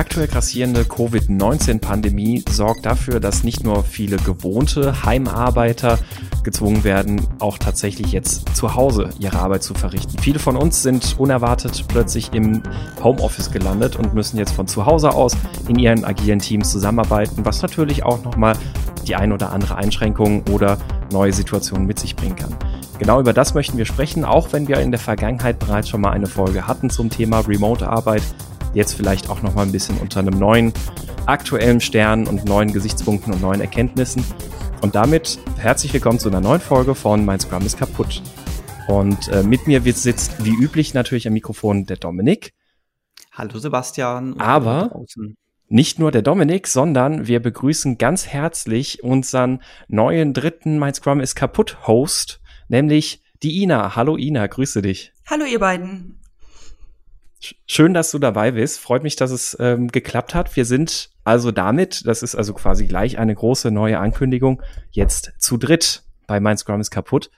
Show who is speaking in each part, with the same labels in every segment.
Speaker 1: aktuell grassierende Covid-19-Pandemie sorgt dafür, dass nicht nur viele gewohnte Heimarbeiter gezwungen werden, auch tatsächlich jetzt zu Hause ihre Arbeit zu verrichten. Viele von uns sind unerwartet plötzlich im Homeoffice gelandet und müssen jetzt von zu Hause aus in ihren agilen Teams zusammenarbeiten, was natürlich auch nochmal die ein oder andere Einschränkung oder neue Situationen mit sich bringen kann. Genau über das möchten wir sprechen, auch wenn wir in der Vergangenheit bereits schon mal eine Folge hatten zum Thema Remote-Arbeit. Jetzt vielleicht auch noch mal ein bisschen unter einem neuen aktuellen Stern und neuen Gesichtspunkten und neuen Erkenntnissen. Und damit herzlich willkommen zu einer neuen Folge von Mein Scrum ist kaputt. Und äh, mit mir sitzt wie üblich natürlich am Mikrofon der Dominik.
Speaker 2: Hallo Sebastian.
Speaker 1: Aber nicht nur der Dominik, sondern wir begrüßen ganz herzlich unseren neuen dritten Mein Scrum ist kaputt Host, nämlich die Ina. Hallo Ina, grüße dich.
Speaker 3: Hallo ihr beiden.
Speaker 1: Schön, dass du dabei bist. Freut mich, dass es ähm, geklappt hat. Wir sind also damit, das ist also quasi gleich eine große neue Ankündigung, jetzt zu dritt bei Mein Scrum ist kaputt.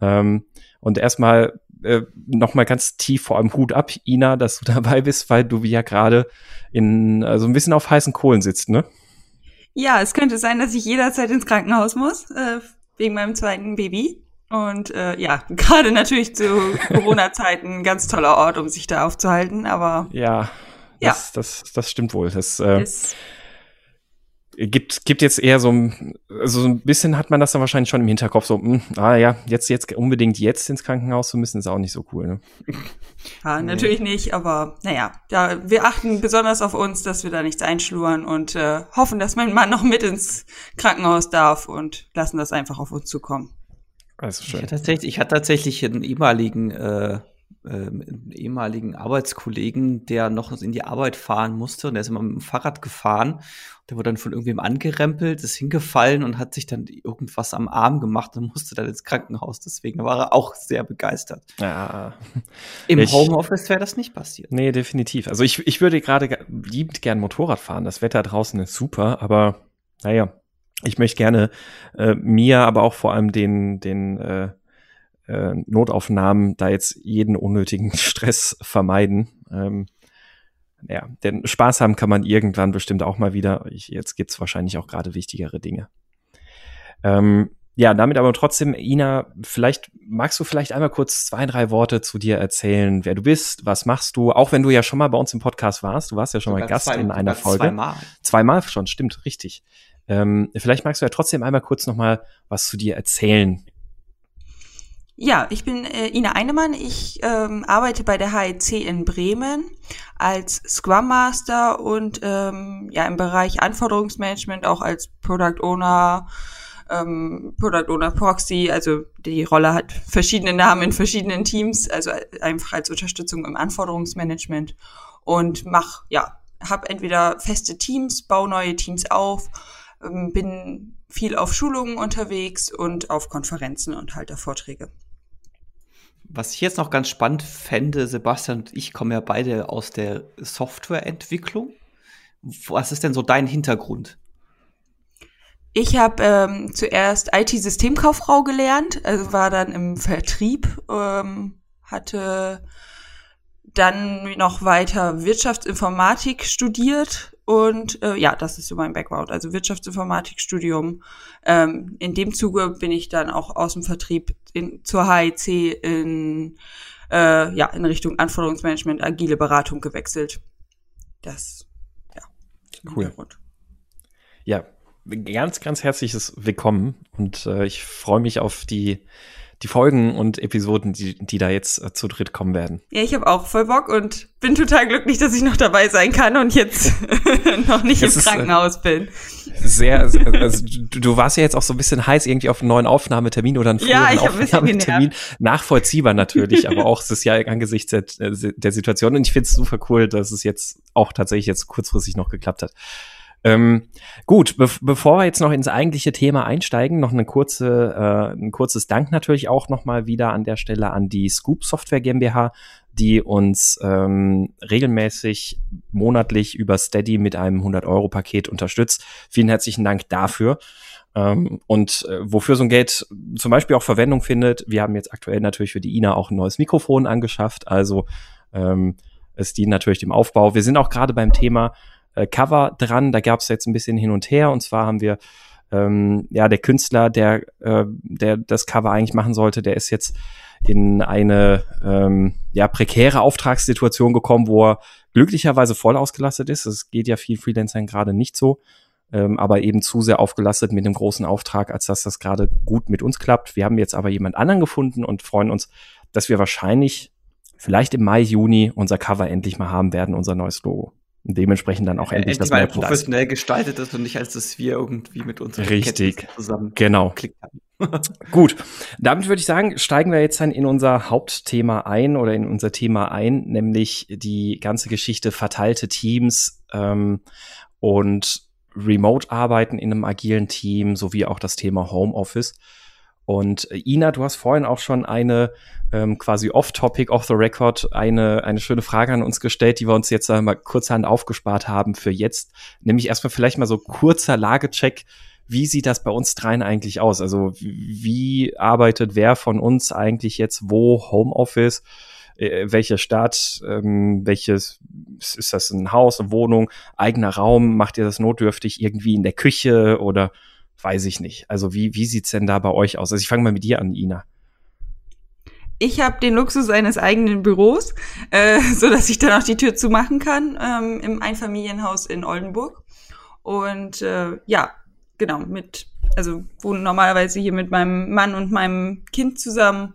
Speaker 1: Ähm, und erstmal äh, nochmal ganz tief vor allem Hut ab, Ina, dass du dabei bist, weil du ja gerade in, also ein bisschen auf heißen Kohlen sitzt, ne?
Speaker 3: Ja, es könnte sein, dass ich jederzeit ins Krankenhaus muss, äh, wegen meinem zweiten Baby. Und äh, ja, gerade natürlich zu Corona-Zeiten ein ganz toller Ort, um sich da aufzuhalten, aber.
Speaker 1: Ja, ja. Das, das, das stimmt wohl. Das äh, gibt, gibt jetzt eher so ein, also so ein bisschen hat man das dann wahrscheinlich schon im Hinterkopf, so, mh, hm, ah ja, jetzt, jetzt unbedingt jetzt ins Krankenhaus zu müssen, ist auch nicht so cool, ne?
Speaker 3: Ja, natürlich nicht, aber naja, ja, wir achten besonders auf uns, dass wir da nichts einschluren und äh, hoffen, dass mein Mann noch mit ins Krankenhaus darf und lassen das einfach auf uns zukommen.
Speaker 2: Also schön. Ich hatte tatsächlich, ich hatte tatsächlich einen ehemaligen, äh, äh, einen ehemaligen Arbeitskollegen, der noch in die Arbeit fahren musste und der ist immer mit dem Fahrrad gefahren. Der wurde dann von irgendwem angerempelt, ist hingefallen und hat sich dann irgendwas am Arm gemacht und musste dann ins Krankenhaus. Deswegen war er auch sehr begeistert.
Speaker 1: Ja.
Speaker 2: Im ich, Homeoffice wäre das nicht passiert.
Speaker 1: Nee, definitiv. Also ich, ich würde gerade liebend gern Motorrad fahren. Das Wetter draußen ist super, aber naja, ich möchte gerne äh, mir, aber auch vor allem den, den äh, äh, Notaufnahmen da jetzt jeden unnötigen Stress vermeiden. Ähm, ja, denn Spaß haben kann man irgendwann bestimmt auch mal wieder. Ich, jetzt gibt's wahrscheinlich auch gerade wichtigere Dinge. Ähm, ja, damit aber trotzdem, Ina, vielleicht magst du vielleicht einmal kurz zwei, drei Worte zu dir erzählen, wer du bist, was machst du, auch wenn du ja schon mal bei uns im Podcast warst. Du warst ja schon mal Gast zwei, in einer Folge. Zweimal. Zweimal schon, stimmt, richtig. Ähm, vielleicht magst du ja trotzdem einmal kurz noch mal was zu dir erzählen.
Speaker 3: Ja, ich bin äh, Ina Einemann. Ich ähm, arbeite bei der HEC in Bremen als Scrum Master und ähm, ja im Bereich Anforderungsmanagement auch als Product Owner, ähm, Product Owner Proxy. Also die Rolle hat verschiedene Namen in verschiedenen Teams, also einfach als Unterstützung im Anforderungsmanagement und mach ja habe entweder feste Teams, baue neue Teams auf bin viel auf Schulungen unterwegs und auf Konferenzen und halte Vorträge.
Speaker 2: Was ich jetzt noch ganz spannend fände, Sebastian und ich kommen ja beide aus der Softwareentwicklung. Was ist denn so dein Hintergrund?
Speaker 3: Ich habe ähm, zuerst IT-Systemkauffrau gelernt, also war dann im Vertrieb, ähm, hatte dann noch weiter Wirtschaftsinformatik studiert und äh, ja, das ist so mein Background, also Wirtschaftsinformatikstudium. Ähm, in dem Zuge bin ich dann auch aus dem Vertrieb in, zur HEC in, äh, ja, in Richtung Anforderungsmanagement, agile Beratung gewechselt. Das, ja,
Speaker 1: cool. Ja, ganz, ganz herzliches Willkommen und äh, ich freue mich auf die die Folgen und Episoden, die, die da jetzt äh, zu dritt kommen werden.
Speaker 3: Ja, ich habe auch voll Bock und bin total glücklich, dass ich noch dabei sein kann und jetzt noch nicht das im ist, äh, Krankenhaus bin.
Speaker 1: Sehr, also du, du, warst ja jetzt auch so ein bisschen heiß irgendwie auf einen neuen Aufnahmetermin oder einen früheren ja, Aufnahmetermin. Nachvollziehbar natürlich, aber auch es ist ja angesichts der, der Situation und ich finde es super cool, dass es jetzt auch tatsächlich jetzt kurzfristig noch geklappt hat. Ähm, gut, be bevor wir jetzt noch ins eigentliche Thema einsteigen, noch eine kurze, äh, ein kurzes Dank natürlich auch nochmal wieder an der Stelle an die Scoop Software GmbH, die uns ähm, regelmäßig monatlich über Steady mit einem 100-Euro-Paket unterstützt. Vielen herzlichen Dank dafür. Ähm, und äh, wofür so ein Geld zum Beispiel auch Verwendung findet, wir haben jetzt aktuell natürlich für die INA auch ein neues Mikrofon angeschafft, also ähm, es dient natürlich dem Aufbau. Wir sind auch gerade beim Thema äh, Cover dran. Da gab es jetzt ein bisschen hin und her. Und zwar haben wir ähm, ja der Künstler, der äh, der das Cover eigentlich machen sollte, der ist jetzt in eine ähm, ja prekäre Auftragssituation gekommen, wo er glücklicherweise voll ausgelastet ist. Es geht ja vielen Freelancern gerade nicht so ähm, aber eben zu sehr aufgelastet mit dem großen Auftrag, als dass das gerade gut mit uns klappt. Wir haben jetzt aber jemand anderen gefunden und freuen uns, dass wir wahrscheinlich vielleicht im Mai, Juni unser Cover endlich mal haben werden, unser neues Logo. Dementsprechend dann auch endlich, endlich das
Speaker 2: mal professionell gestaltet ist und nicht als dass wir irgendwie mit unseren
Speaker 1: Richtig, zusammen genau. Gut, damit würde ich sagen, steigen wir jetzt dann in unser Hauptthema ein oder in unser Thema ein, nämlich die ganze Geschichte verteilte Teams ähm, und Remote-Arbeiten in einem agilen Team sowie auch das Thema Homeoffice. Und äh, Ina, du hast vorhin auch schon eine ähm, quasi off-topic, off the record, eine, eine schöne Frage an uns gestellt, die wir uns jetzt einmal kurzhand aufgespart haben für jetzt. Nämlich erstmal vielleicht mal so kurzer Lagecheck. Wie sieht das bei uns dreien eigentlich aus? Also wie arbeitet wer von uns eigentlich jetzt wo Homeoffice? äh, welche Stadt, ähm, welches, ist das ein Haus, eine Wohnung, eigener Raum, macht ihr das notdürftig irgendwie in der Küche oder weiß ich nicht. Also wie, wie sieht's denn da bei euch aus? Also ich fange mal mit dir an, Ina.
Speaker 3: Ich habe den Luxus eines eigenen Büros, äh, so dass ich dann auch die Tür zumachen kann ähm, im Einfamilienhaus in Oldenburg. Und äh, ja, genau, mit, also wohne normalerweise hier mit meinem Mann und meinem Kind zusammen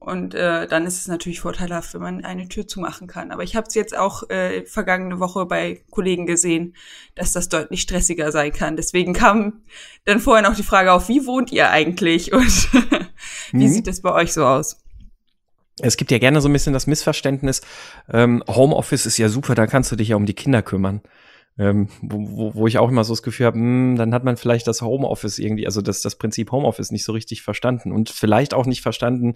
Speaker 3: und äh, dann ist es natürlich vorteilhaft, wenn man eine Tür zumachen kann. Aber ich habe es jetzt auch äh, vergangene Woche bei Kollegen gesehen, dass das deutlich stressiger sein kann. Deswegen kam dann vorher noch die Frage auf, wie wohnt ihr eigentlich und wie mhm. sieht das bei euch so aus?
Speaker 1: Es gibt ja gerne so ein bisschen das Missverständnis, ähm, Homeoffice ist ja super, da kannst du dich ja um die Kinder kümmern. Ähm, wo, wo ich auch immer so das Gefühl habe, hm, dann hat man vielleicht das Homeoffice irgendwie, also das, das Prinzip Homeoffice nicht so richtig verstanden und vielleicht auch nicht verstanden,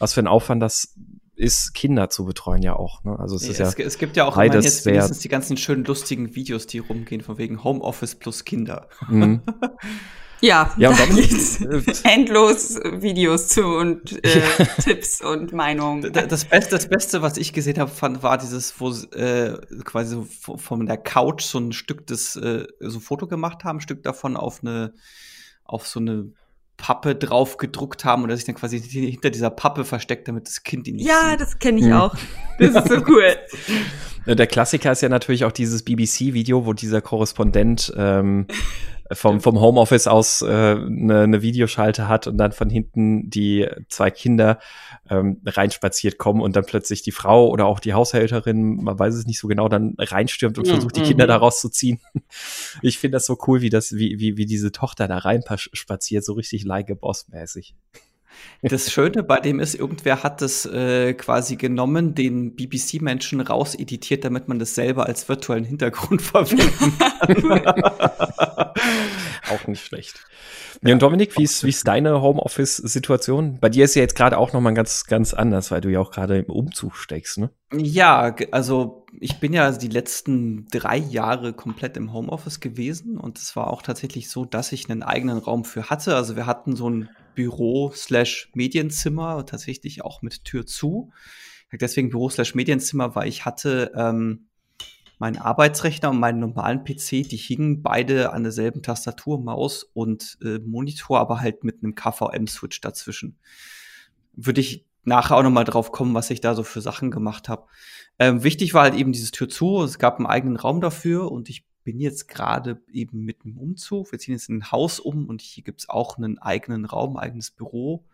Speaker 1: was für ein Aufwand das ist, Kinder zu betreuen ja auch. Ne? Also es ist
Speaker 2: es,
Speaker 1: ja
Speaker 2: es gibt ja auch immer jetzt wenigstens die ganzen schönen lustigen Videos, die rumgehen von wegen Homeoffice plus Kinder. Mhm.
Speaker 3: Ja, ja da gibt's endlos Videos zu und äh, Tipps und Meinungen.
Speaker 2: Das Beste, das Beste, was ich gesehen habe, fand, war dieses, wo äh, quasi so von der Couch so ein Stück des, äh, so Foto gemacht haben, ein Stück davon auf eine, auf so eine Pappe drauf gedruckt haben und dass sich dann quasi hinter dieser Pappe versteckt, damit das Kind ihn nicht
Speaker 3: Ja, sieht. das kenne ich hm. auch. Das ist so cool.
Speaker 1: Der Klassiker ist ja natürlich auch dieses BBC-Video, wo dieser Korrespondent ähm, vom, vom Homeoffice aus äh, eine, eine Videoschalte hat und dann von hinten die zwei Kinder ähm, reinspaziert kommen und dann plötzlich die Frau oder auch die Haushälterin, man weiß es nicht so genau, dann reinstürmt und versucht, die Kinder mhm. da rauszuziehen. Ich finde das so cool, wie das, wie, wie, wie diese Tochter da reinspaziert, so richtig like a boss mäßig.
Speaker 2: Das Schöne bei dem ist, irgendwer hat das äh, quasi genommen, den BBC-Menschen rauseditiert, damit man das selber als virtuellen Hintergrund verwenden kann.
Speaker 1: auch nicht schlecht. Ja, und Dominik, wie ist, wie ist deine Homeoffice-Situation? Bei dir ist ja jetzt gerade auch noch mal ganz, ganz anders, weil du ja auch gerade im Umzug steckst, ne?
Speaker 2: Ja, also ich bin ja die letzten drei Jahre komplett im Homeoffice gewesen und es war auch tatsächlich so, dass ich einen eigenen Raum für hatte. Also wir hatten so ein Büro slash Medienzimmer, tatsächlich auch mit Tür zu. Deswegen Büro slash Medienzimmer, weil ich hatte ähm, meinen Arbeitsrechner und meinen normalen PC, die hingen beide an derselben Tastatur, Maus und äh, Monitor, aber halt mit einem KVM-Switch dazwischen. Würde ich nachher auch noch mal drauf kommen, was ich da so für Sachen gemacht habe. Ähm, wichtig war halt eben dieses Tür zu. Es gab einen eigenen Raum dafür und ich bin jetzt gerade eben mit einem Umzug. Wir ziehen jetzt in ein Haus um und hier gibt's auch einen eigenen Raum, eigenes Büro.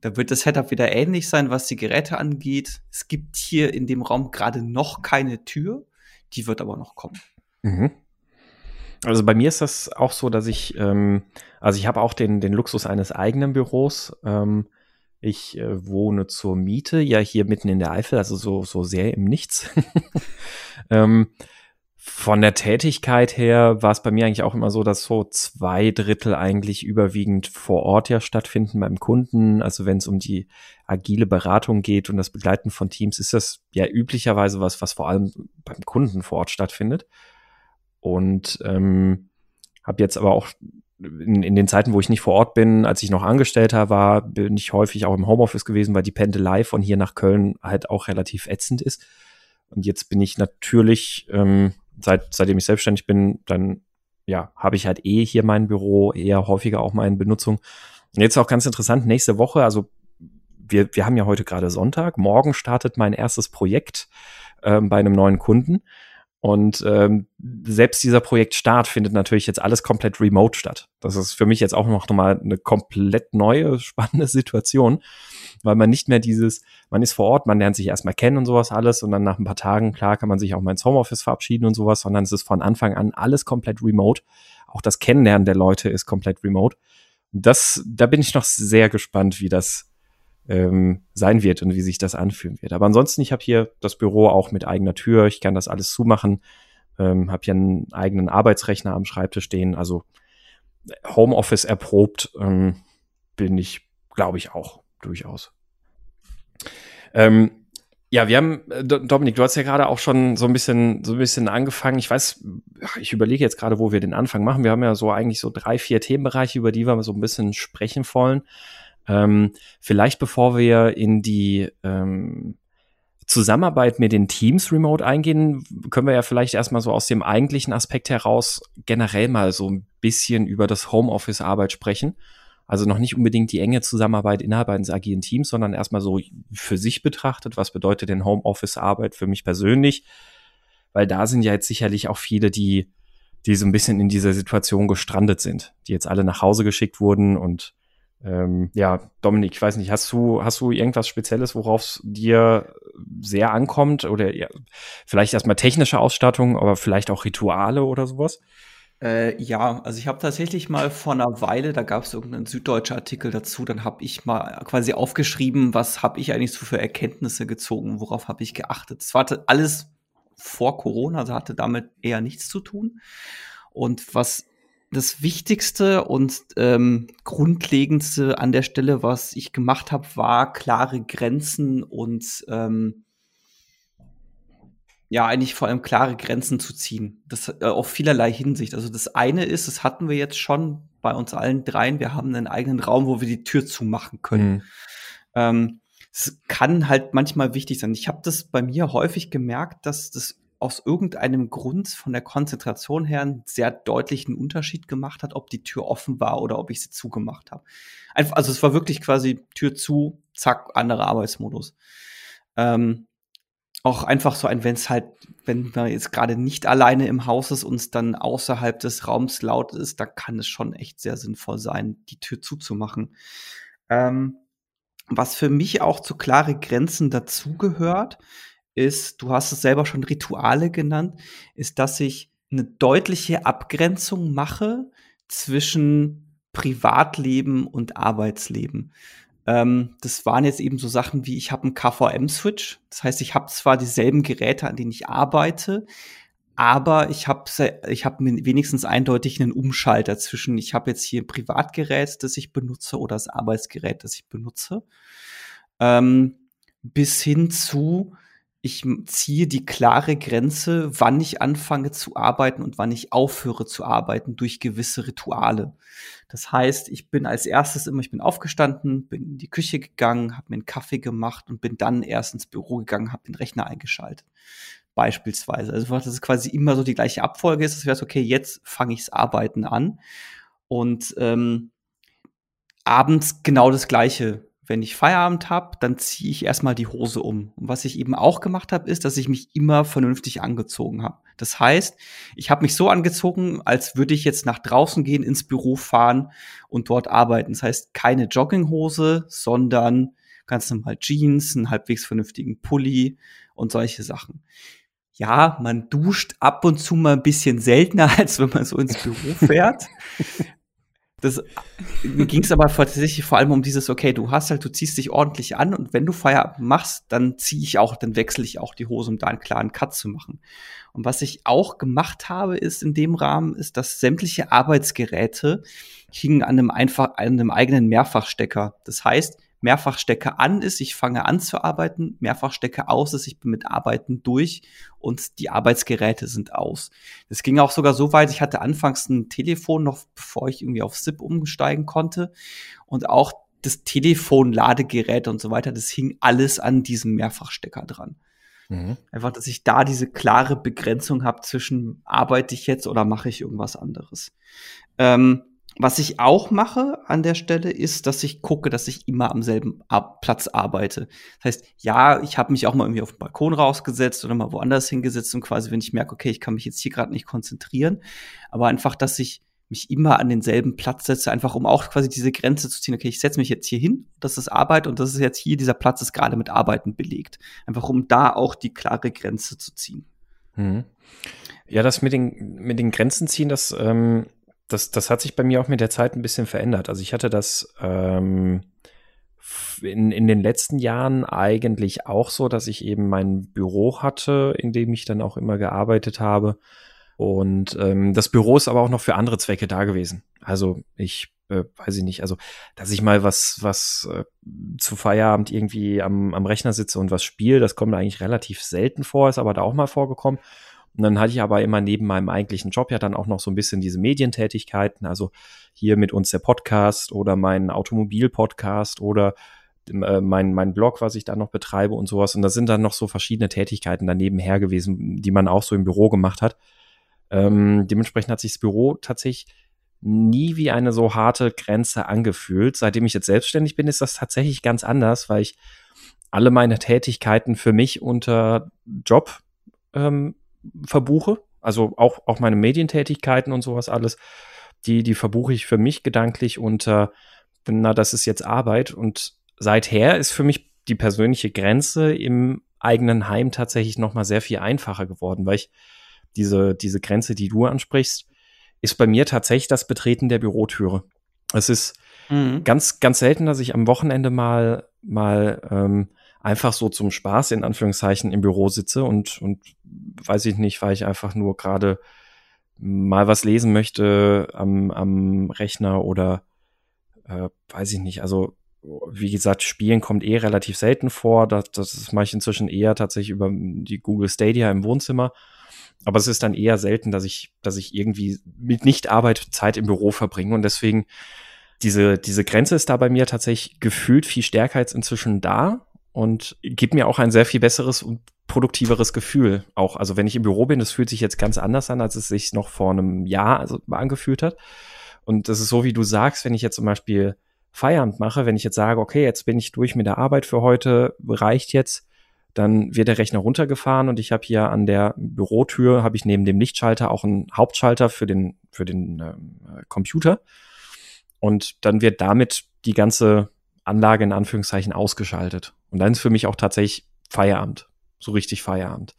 Speaker 2: Da wird das Setup wieder ähnlich sein, was die Geräte angeht. Es gibt hier in dem Raum gerade noch keine Tür, die wird aber noch kommen. Mhm.
Speaker 1: Also bei mir ist das auch so, dass ich, ähm, also ich habe auch den, den Luxus eines eigenen Büros. Ähm, ich äh, wohne zur Miete, ja hier mitten in der Eifel, also so, so sehr im Nichts. ähm, von der Tätigkeit her war es bei mir eigentlich auch immer so, dass so zwei Drittel eigentlich überwiegend vor Ort ja stattfinden beim Kunden. Also wenn es um die agile Beratung geht und das Begleiten von Teams, ist das ja üblicherweise was, was vor allem beim Kunden vor Ort stattfindet. Und ähm, habe jetzt aber auch in, in den Zeiten, wo ich nicht vor Ort bin, als ich noch Angestellter war, bin ich häufig auch im Homeoffice gewesen, weil die Pendelei von hier nach Köln halt auch relativ ätzend ist. Und jetzt bin ich natürlich ähm, seit, seitdem ich selbstständig bin, dann ja, habe ich halt eh hier mein Büro, eher häufiger auch mal in Benutzung. Und jetzt auch ganz interessant, nächste Woche, also wir, wir haben ja heute gerade Sonntag, morgen startet mein erstes Projekt ähm, bei einem neuen Kunden. Und ähm, selbst dieser Projektstart findet natürlich jetzt alles komplett remote statt. Das ist für mich jetzt auch noch mal eine komplett neue, spannende Situation, weil man nicht mehr dieses, man ist vor Ort, man lernt sich erstmal kennen und sowas alles und dann nach ein paar Tagen, klar, kann man sich auch mal ins Homeoffice verabschieden und sowas, sondern es ist von Anfang an alles komplett remote. Auch das Kennenlernen der Leute ist komplett remote. Das, da bin ich noch sehr gespannt, wie das ähm, sein wird und wie sich das anfühlen wird. Aber ansonsten, ich habe hier das Büro auch mit eigener Tür. Ich kann das alles zumachen. Ähm, habe hier einen eigenen Arbeitsrechner am Schreibtisch stehen. Also Homeoffice erprobt ähm, bin ich, glaube ich, auch durchaus. Ähm, ja, wir haben, äh, Dominik, du hast ja gerade auch schon so ein bisschen, so ein bisschen angefangen. Ich weiß, ich überlege jetzt gerade, wo wir den Anfang machen. Wir haben ja so eigentlich so drei, vier Themenbereiche, über die wir so ein bisschen sprechen wollen. Ähm, vielleicht bevor wir in die ähm, Zusammenarbeit mit den Teams remote eingehen, können wir ja vielleicht erstmal so aus dem eigentlichen Aspekt heraus generell mal so ein bisschen über das Homeoffice-Arbeit sprechen. Also noch nicht unbedingt die enge Zusammenarbeit innerhalb eines agilen Teams, sondern erstmal so für sich betrachtet, was bedeutet denn Homeoffice-Arbeit für mich persönlich? Weil da sind ja jetzt sicherlich auch viele, die, die so ein bisschen in dieser Situation gestrandet sind, die jetzt alle nach Hause geschickt wurden und ähm, ja, Dominik, ich weiß nicht, hast du, hast du irgendwas Spezielles, worauf es dir sehr ankommt? Oder ja, vielleicht erstmal technische Ausstattung, aber vielleicht auch Rituale oder sowas?
Speaker 2: Äh, ja, also ich habe tatsächlich mal vor einer Weile, da gab es irgendeinen süddeutschen Artikel dazu, dann habe ich mal quasi aufgeschrieben, was habe ich eigentlich so für Erkenntnisse gezogen, worauf habe ich geachtet. Es war alles vor Corona, also hatte damit eher nichts zu tun. Und was das Wichtigste und ähm, Grundlegendste an der Stelle, was ich gemacht habe, war klare Grenzen und ähm, ja, eigentlich vor allem klare Grenzen zu ziehen. Das äh, auf vielerlei Hinsicht. Also das eine ist, das hatten wir jetzt schon bei uns allen dreien, wir haben einen eigenen Raum, wo wir die Tür zumachen können. Mhm. Ähm, es kann halt manchmal wichtig sein. Ich habe das bei mir häufig gemerkt, dass das aus irgendeinem Grund von der Konzentration her einen sehr deutlichen Unterschied gemacht hat, ob die Tür offen war oder ob ich sie zugemacht habe. also es war wirklich quasi Tür zu, zack, anderer Arbeitsmodus. Ähm, auch einfach so ein, wenn es halt, wenn man jetzt gerade nicht alleine im Haus ist und es dann außerhalb des Raums laut ist, da kann es schon echt sehr sinnvoll sein, die Tür zuzumachen. Ähm, was für mich auch zu klare Grenzen dazugehört, ist, du hast es selber schon Rituale genannt, ist, dass ich eine deutliche Abgrenzung mache zwischen Privatleben und Arbeitsleben. Ähm, das waren jetzt eben so Sachen wie, ich habe einen KVM-Switch. Das heißt, ich habe zwar dieselben Geräte, an denen ich arbeite, aber ich habe ich hab wenigstens eindeutig einen Umschalter zwischen, ich habe jetzt hier ein Privatgerät, das ich benutze, oder das Arbeitsgerät, das ich benutze. Ähm, bis hin zu, ich ziehe die klare Grenze, wann ich anfange zu arbeiten und wann ich aufhöre zu arbeiten durch gewisse Rituale. Das heißt, ich bin als erstes immer, ich bin aufgestanden, bin in die Küche gegangen, habe mir einen Kaffee gemacht und bin dann erst ins Büro gegangen, habe den Rechner eingeschaltet. Beispielsweise. Also, dass es quasi immer so die gleiche Abfolge ist, das wäre okay, jetzt fange ichs Arbeiten an. Und ähm, abends genau das Gleiche wenn ich Feierabend habe, dann ziehe ich erstmal die Hose um. Und was ich eben auch gemacht habe, ist, dass ich mich immer vernünftig angezogen habe. Das heißt, ich habe mich so angezogen, als würde ich jetzt nach draußen gehen, ins Büro fahren und dort arbeiten. Das heißt, keine Jogginghose, sondern ganz normal Jeans, einen halbwegs vernünftigen Pulli und solche Sachen. Ja, man duscht ab und zu mal ein bisschen seltener, als wenn man so ins Büro fährt. Das ging es aber tatsächlich vor allem um dieses, okay, du hast halt, du ziehst dich ordentlich an und wenn du Feierabend machst, dann ziehe ich auch, dann wechsle ich auch die Hose, um da einen klaren Cut zu machen. Und was ich auch gemacht habe, ist in dem Rahmen, ist, dass sämtliche Arbeitsgeräte hingen an einem einfach, an einem eigenen Mehrfachstecker. Das heißt, Mehrfachstecker an ist, ich fange an zu arbeiten, Mehrfachstecker aus ist, ich bin mit Arbeiten durch und die Arbeitsgeräte sind aus. Das ging auch sogar so weit, ich hatte anfangs ein Telefon noch, bevor ich irgendwie auf SIP umsteigen konnte und auch das Telefon, Ladegerät und so weiter, das hing alles an diesem Mehrfachstecker dran. Mhm. Einfach, dass ich da diese klare Begrenzung habe zwischen arbeite ich jetzt oder mache ich irgendwas anderes. Ähm, was ich auch mache an der Stelle ist, dass ich gucke, dass ich immer am selben Ar Platz arbeite. Das heißt, ja, ich habe mich auch mal irgendwie auf den Balkon rausgesetzt oder mal woanders hingesetzt und quasi, wenn ich merke, okay, ich kann mich jetzt hier gerade nicht konzentrieren, aber einfach, dass ich mich immer an denselben Platz setze, einfach um auch quasi diese Grenze zu ziehen. Okay, ich setze mich jetzt hier hin, das ist Arbeit und das ist jetzt hier, dieser Platz ist gerade mit Arbeiten belegt. Einfach um da auch die klare Grenze zu ziehen.
Speaker 1: Mhm. Ja, das mit den, mit den Grenzen ziehen, das, ähm, das, das hat sich bei mir auch mit der Zeit ein bisschen verändert. Also ich hatte das ähm, in, in den letzten Jahren eigentlich auch so, dass ich eben mein Büro hatte, in dem ich dann auch immer gearbeitet habe und ähm, das Büro ist aber auch noch für andere Zwecke da gewesen. Also ich äh, weiß ich nicht, also dass ich mal was, was äh, zu Feierabend irgendwie am, am Rechner sitze und was spiele, das kommt eigentlich relativ selten vor, ist aber da auch mal vorgekommen. Und dann hatte ich aber immer neben meinem eigentlichen Job ja dann auch noch so ein bisschen diese Medientätigkeiten, also hier mit uns der Podcast oder mein Automobil-Podcast oder äh, mein, mein Blog, was ich da noch betreibe und sowas. Und da sind dann noch so verschiedene Tätigkeiten daneben her gewesen, die man auch so im Büro gemacht hat. Ähm, dementsprechend hat sich das Büro tatsächlich nie wie eine so harte Grenze angefühlt. Seitdem ich jetzt selbstständig bin, ist das tatsächlich ganz anders, weil ich alle meine Tätigkeiten für mich unter Job ähm, verbuche. Also auch, auch meine Medientätigkeiten und sowas alles, die, die verbuche ich für mich gedanklich unter, na, das ist jetzt Arbeit. Und seither ist für mich die persönliche Grenze im eigenen Heim tatsächlich nochmal sehr viel einfacher geworden, weil ich diese, diese Grenze, die du ansprichst, ist bei mir tatsächlich das Betreten der Bürotüre. Es ist mhm. ganz, ganz selten, dass ich am Wochenende mal, mal ähm, einfach so zum Spaß in Anführungszeichen im Büro sitze und, und weiß ich nicht, weil ich einfach nur gerade mal was lesen möchte am, am Rechner oder äh, weiß ich nicht. Also wie gesagt, Spielen kommt eh relativ selten vor. Das, das mache ich inzwischen eher tatsächlich über die Google Stadia im Wohnzimmer. Aber es ist dann eher selten, dass ich, dass ich irgendwie mit Nichtarbeit Zeit im Büro verbringe. Und deswegen, diese, diese Grenze ist da bei mir tatsächlich gefühlt viel stärker als inzwischen da und gibt mir auch ein sehr viel besseres und produktiveres Gefühl. Auch, also wenn ich im Büro bin, das fühlt sich jetzt ganz anders an, als es sich noch vor einem Jahr also, angefühlt hat. Und das ist so, wie du sagst, wenn ich jetzt zum Beispiel Feierabend mache, wenn ich jetzt sage, okay, jetzt bin ich durch mit der Arbeit für heute, reicht jetzt, dann wird der Rechner runtergefahren und ich habe hier an der Bürotür, habe ich neben dem Lichtschalter auch einen Hauptschalter für den, für den äh, Computer. Und dann wird damit die ganze Anlage in Anführungszeichen ausgeschaltet. Und dann ist für mich auch tatsächlich Feierabend. So richtig Feierabend.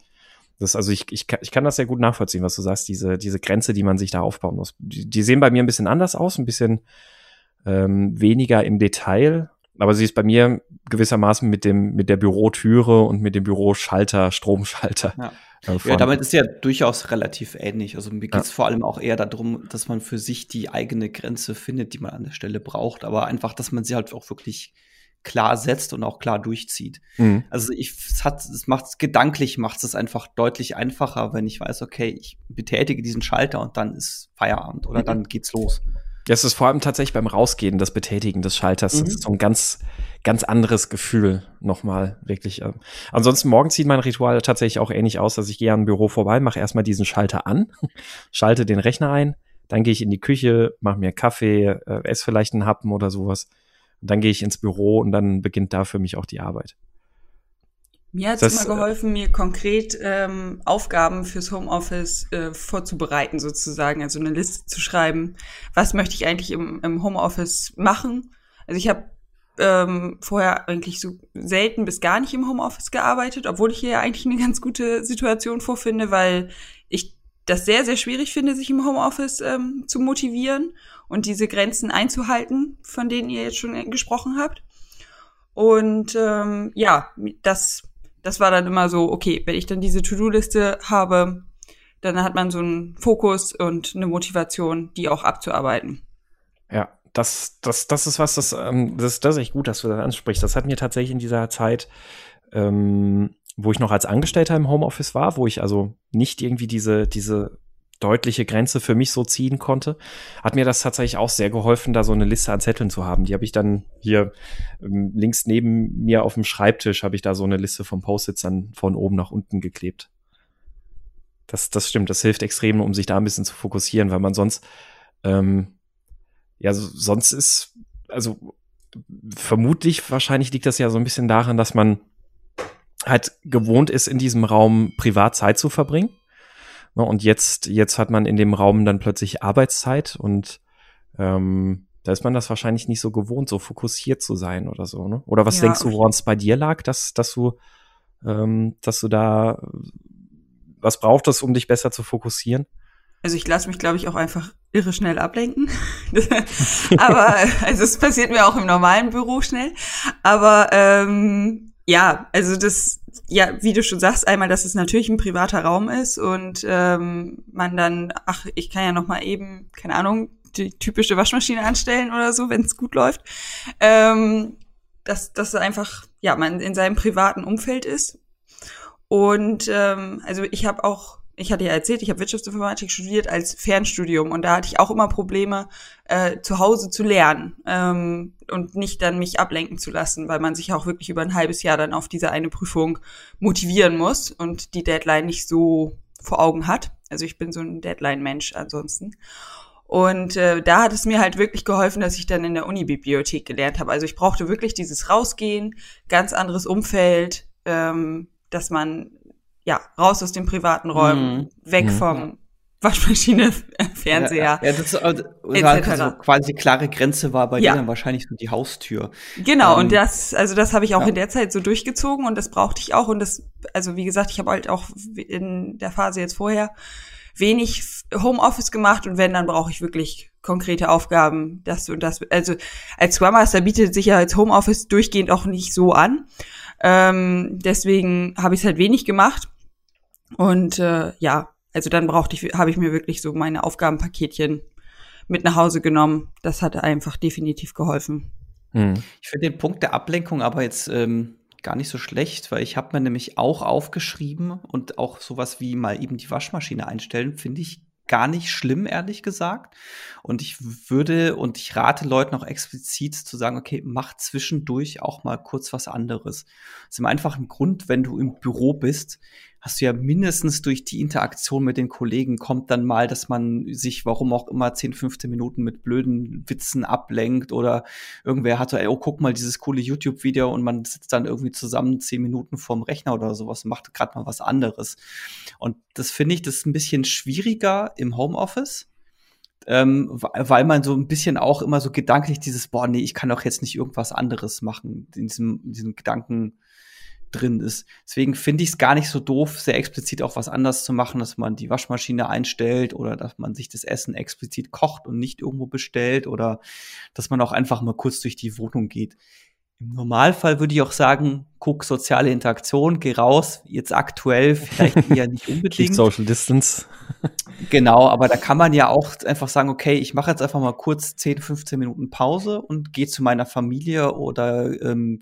Speaker 1: Das also ich, ich, ich kann das sehr gut nachvollziehen, was du sagst, diese, diese Grenze, die man sich da aufbauen muss. Die, die sehen bei mir ein bisschen anders aus, ein bisschen ähm, weniger im Detail, aber sie ist bei mir gewissermaßen mit dem, mit der Bürotüre und mit dem Büroschalter, Stromschalter.
Speaker 2: Ja. Äh, ja, damit ist ja durchaus relativ ähnlich. Also mir geht es ja. vor allem auch eher darum, dass man für sich die eigene Grenze findet, die man an der Stelle braucht, aber einfach, dass man sie halt auch wirklich klar setzt und auch klar durchzieht. Mhm. Also ich es hat es macht gedanklich macht es einfach deutlich einfacher, wenn ich weiß, okay, ich betätige diesen Schalter und dann ist Feierabend oder mhm. dann geht's los.
Speaker 1: Ja, es ist vor allem tatsächlich beim Rausgehen, das Betätigen des Schalters. Mhm. Das ist so ein ganz, ganz anderes Gefühl nochmal, wirklich. Ähm. Ansonsten morgens sieht mein Ritual tatsächlich auch ähnlich aus, dass ich gehe an ein Büro vorbei, mache erstmal diesen Schalter an, schalte den Rechner ein, dann gehe ich in die Küche, mache mir Kaffee, äh, esse vielleicht einen Happen oder sowas. Dann gehe ich ins Büro und dann beginnt da für mich auch die Arbeit.
Speaker 3: Mir hat es immer geholfen, mir konkret ähm, Aufgaben fürs Homeoffice äh, vorzubereiten, sozusagen, also eine Liste zu schreiben. Was möchte ich eigentlich im, im Homeoffice machen? Also ich habe ähm, vorher eigentlich so selten bis gar nicht im Homeoffice gearbeitet, obwohl ich hier eigentlich eine ganz gute Situation vorfinde, weil ich das sehr, sehr schwierig finde, sich im Homeoffice ähm, zu motivieren und diese Grenzen einzuhalten, von denen ihr jetzt schon gesprochen habt. Und ähm, ja, das das war dann immer so, okay, wenn ich dann diese To-Do-Liste habe, dann hat man so einen Fokus und eine Motivation, die auch abzuarbeiten.
Speaker 1: Ja, das, das, das ist was, das, ähm, das, das ist echt gut, dass du das ansprichst. Das hat mir tatsächlich in dieser Zeit, ähm, wo ich noch als Angestellter im Homeoffice war, wo ich also nicht irgendwie diese, diese deutliche Grenze für mich so ziehen konnte, hat mir das tatsächlich auch sehr geholfen, da so eine Liste an Zetteln zu haben. Die habe ich dann hier ähm, links neben mir auf dem Schreibtisch, habe ich da so eine Liste von Post-its dann von oben nach unten geklebt. Das, das stimmt, das hilft extrem, um sich da ein bisschen zu fokussieren, weil man sonst, ähm, ja, sonst ist, also vermutlich, wahrscheinlich liegt das ja so ein bisschen daran, dass man halt gewohnt ist, in diesem Raum privat Zeit zu verbringen. Ne, und jetzt, jetzt hat man in dem Raum dann plötzlich Arbeitszeit und ähm, da ist man das wahrscheinlich nicht so gewohnt, so fokussiert zu sein oder so. Ne? Oder was ja, denkst du, woran es bei dir lag, dass, dass du, ähm, dass du da was braucht es, um dich besser zu fokussieren?
Speaker 3: Also ich lasse mich, glaube ich, auch einfach irre schnell ablenken. Aber also es passiert mir auch im normalen Büro schnell. Aber ähm, ja, also das, ja, wie du schon sagst, einmal, dass es natürlich ein privater Raum ist und ähm, man dann, ach, ich kann ja noch mal eben, keine Ahnung, die typische Waschmaschine anstellen oder so, wenn es gut läuft. Ähm, dass das einfach, ja, man in seinem privaten Umfeld ist. Und ähm, also ich habe auch ich hatte ja erzählt, ich habe Wirtschaftsinformatik studiert als Fernstudium und da hatte ich auch immer Probleme, äh, zu Hause zu lernen ähm, und nicht dann mich ablenken zu lassen, weil man sich auch wirklich über ein halbes Jahr dann auf diese eine Prüfung motivieren muss und die Deadline nicht so vor Augen hat. Also ich bin so ein Deadline-Mensch ansonsten. Und äh, da hat es mir halt wirklich geholfen, dass ich dann in der Uni-Bibliothek gelernt habe. Also ich brauchte wirklich dieses Rausgehen, ganz anderes Umfeld, ähm, dass man ja, raus aus den privaten Räumen, mhm. weg mhm. vom Waschmaschine, Fernseher. Ja, ja das,
Speaker 2: also, also quasi die klare Grenze war bei ja. dir dann wahrscheinlich so die Haustür.
Speaker 3: Genau, ähm, und das, also das habe ich auch ja. in der Zeit so durchgezogen und das brauchte ich auch. Und das, also wie gesagt, ich habe halt auch in der Phase jetzt vorher wenig Homeoffice gemacht und wenn, dann brauche ich wirklich konkrete Aufgaben, das und das. Also als Scrum Master bietet sich ja als Homeoffice durchgehend auch nicht so an. Ähm, deswegen habe ich es halt wenig gemacht. Und äh, ja, also dann brauchte ich, habe ich mir wirklich so meine Aufgabenpaketchen mit nach Hause genommen. Das hat einfach definitiv geholfen.
Speaker 2: Hm. Ich finde den Punkt der Ablenkung aber jetzt ähm, gar nicht so schlecht, weil ich habe mir nämlich auch aufgeschrieben und auch sowas wie mal eben die Waschmaschine einstellen, finde ich gar nicht schlimm, ehrlich gesagt. Und ich würde und ich rate Leuten auch explizit zu sagen, okay, mach zwischendurch auch mal kurz was anderes. Das ist im einfachen Grund, wenn du im Büro bist, hast du ja mindestens durch die Interaktion mit den Kollegen kommt dann mal, dass man sich, warum auch immer, 10, 15 Minuten mit blöden Witzen ablenkt oder irgendwer hat so, ey, oh, guck mal dieses coole YouTube-Video und man sitzt dann irgendwie zusammen 10 Minuten vorm Rechner oder sowas und macht gerade mal was anderes. Und das finde ich, das ist ein bisschen schwieriger im Homeoffice. Ähm, weil man so ein bisschen auch immer so gedanklich dieses, boah, nee, ich kann doch jetzt nicht irgendwas anderes machen, in diesem, in diesem Gedanken drin ist. Deswegen finde ich es gar nicht so doof, sehr explizit auch was anders zu machen, dass man die Waschmaschine einstellt oder dass man sich das Essen explizit kocht und nicht irgendwo bestellt oder dass man auch einfach mal kurz durch die Wohnung geht. Im Normalfall würde ich auch sagen, guck soziale Interaktion, geh raus. Jetzt aktuell vielleicht eher nicht unbedingt.
Speaker 1: Social Distance.
Speaker 2: genau, aber da kann man ja auch einfach sagen, okay, ich mache jetzt einfach mal kurz 10, 15 Minuten Pause und gehe zu meiner Familie oder ähm,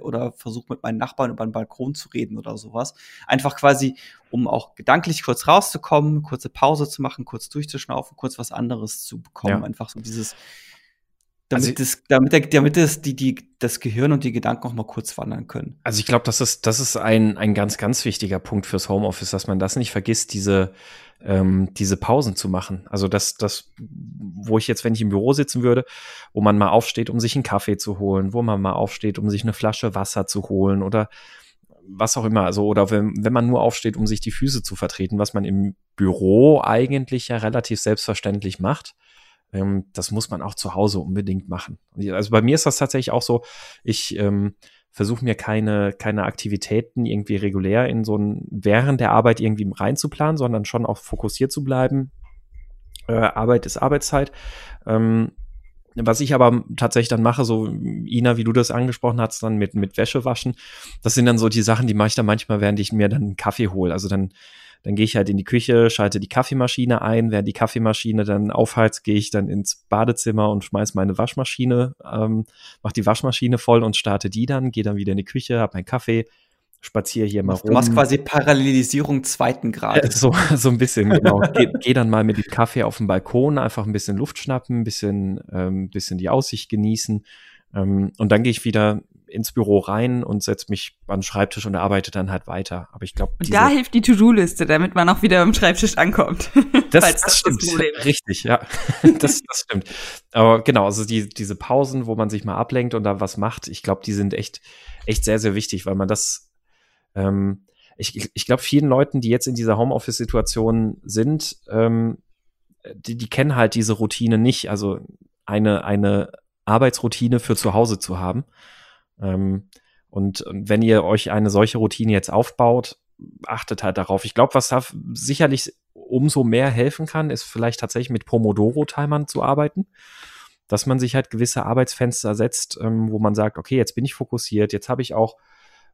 Speaker 2: oder versuche mit meinen Nachbarn über den Balkon zu reden oder sowas. Einfach quasi, um auch gedanklich kurz rauszukommen, kurze Pause zu machen, kurz durchzuschnaufen, kurz was anderes zu bekommen. Ja. Einfach so dieses damit, also, das, damit, der, damit das, die, die, das Gehirn und die Gedanken auch mal kurz wandern können.
Speaker 1: Also ich glaube, das ist, das ist ein, ein ganz, ganz wichtiger Punkt fürs Homeoffice, dass man das nicht vergisst, diese, ähm, diese Pausen zu machen. Also das, das, wo ich jetzt, wenn ich im Büro sitzen würde, wo man mal aufsteht, um sich einen Kaffee zu holen, wo man mal aufsteht, um sich eine Flasche Wasser zu holen oder was auch immer, also oder wenn, wenn man nur aufsteht, um sich die Füße zu vertreten, was man im Büro eigentlich ja relativ selbstverständlich macht, ähm, das muss man auch zu Hause unbedingt machen. Also bei mir ist das tatsächlich auch so, ich ähm, versuche mir keine, keine Aktivitäten irgendwie regulär in so ein, während der Arbeit irgendwie reinzuplanen, sondern schon auch fokussiert zu bleiben. Äh, Arbeit ist Arbeitszeit. Ähm, was ich aber tatsächlich dann mache, so Ina, wie du das angesprochen hast, dann mit, mit Wäsche waschen, das sind dann so die Sachen, die mache ich dann manchmal, während ich mir dann einen Kaffee hole. Also dann dann gehe ich halt in die Küche, schalte die Kaffeemaschine ein. Während die Kaffeemaschine dann aufheizt, gehe ich dann ins Badezimmer und schmeiß meine Waschmaschine, ähm, mach die Waschmaschine voll und starte die dann, gehe dann wieder in die Küche, hab meinen Kaffee, spaziere hier mal rum.
Speaker 2: Du machst quasi Parallelisierung zweiten Grades.
Speaker 1: So, so ein bisschen, genau. geh, geh dann mal mit dem Kaffee auf den Balkon, einfach ein bisschen Luft schnappen, ein bisschen, ähm, bisschen die Aussicht genießen. Ähm, und dann gehe ich wieder ins Büro rein und setze mich an den Schreibtisch und arbeite dann halt weiter. Aber ich glaube.
Speaker 3: Und da hilft die To-Do-Liste, damit man auch wieder am Schreibtisch ankommt.
Speaker 1: Das, das, das stimmt. Das Richtig, ja. das, das stimmt. Aber genau, also die, diese Pausen, wo man sich mal ablenkt und da was macht, ich glaube, die sind echt, echt sehr, sehr wichtig, weil man das ähm, ich, ich glaube, vielen Leuten, die jetzt in dieser Homeoffice-Situation sind, ähm, die, die kennen halt diese Routine nicht. Also eine, eine Arbeitsroutine für zu Hause zu haben. Ähm, und, wenn ihr euch eine solche Routine jetzt aufbaut, achtet halt darauf. Ich glaube, was da sicherlich umso mehr helfen kann, ist vielleicht tatsächlich mit Pomodoro-Timern zu arbeiten. Dass man sich halt gewisse Arbeitsfenster setzt, ähm, wo man sagt, okay, jetzt bin ich fokussiert, jetzt habe ich auch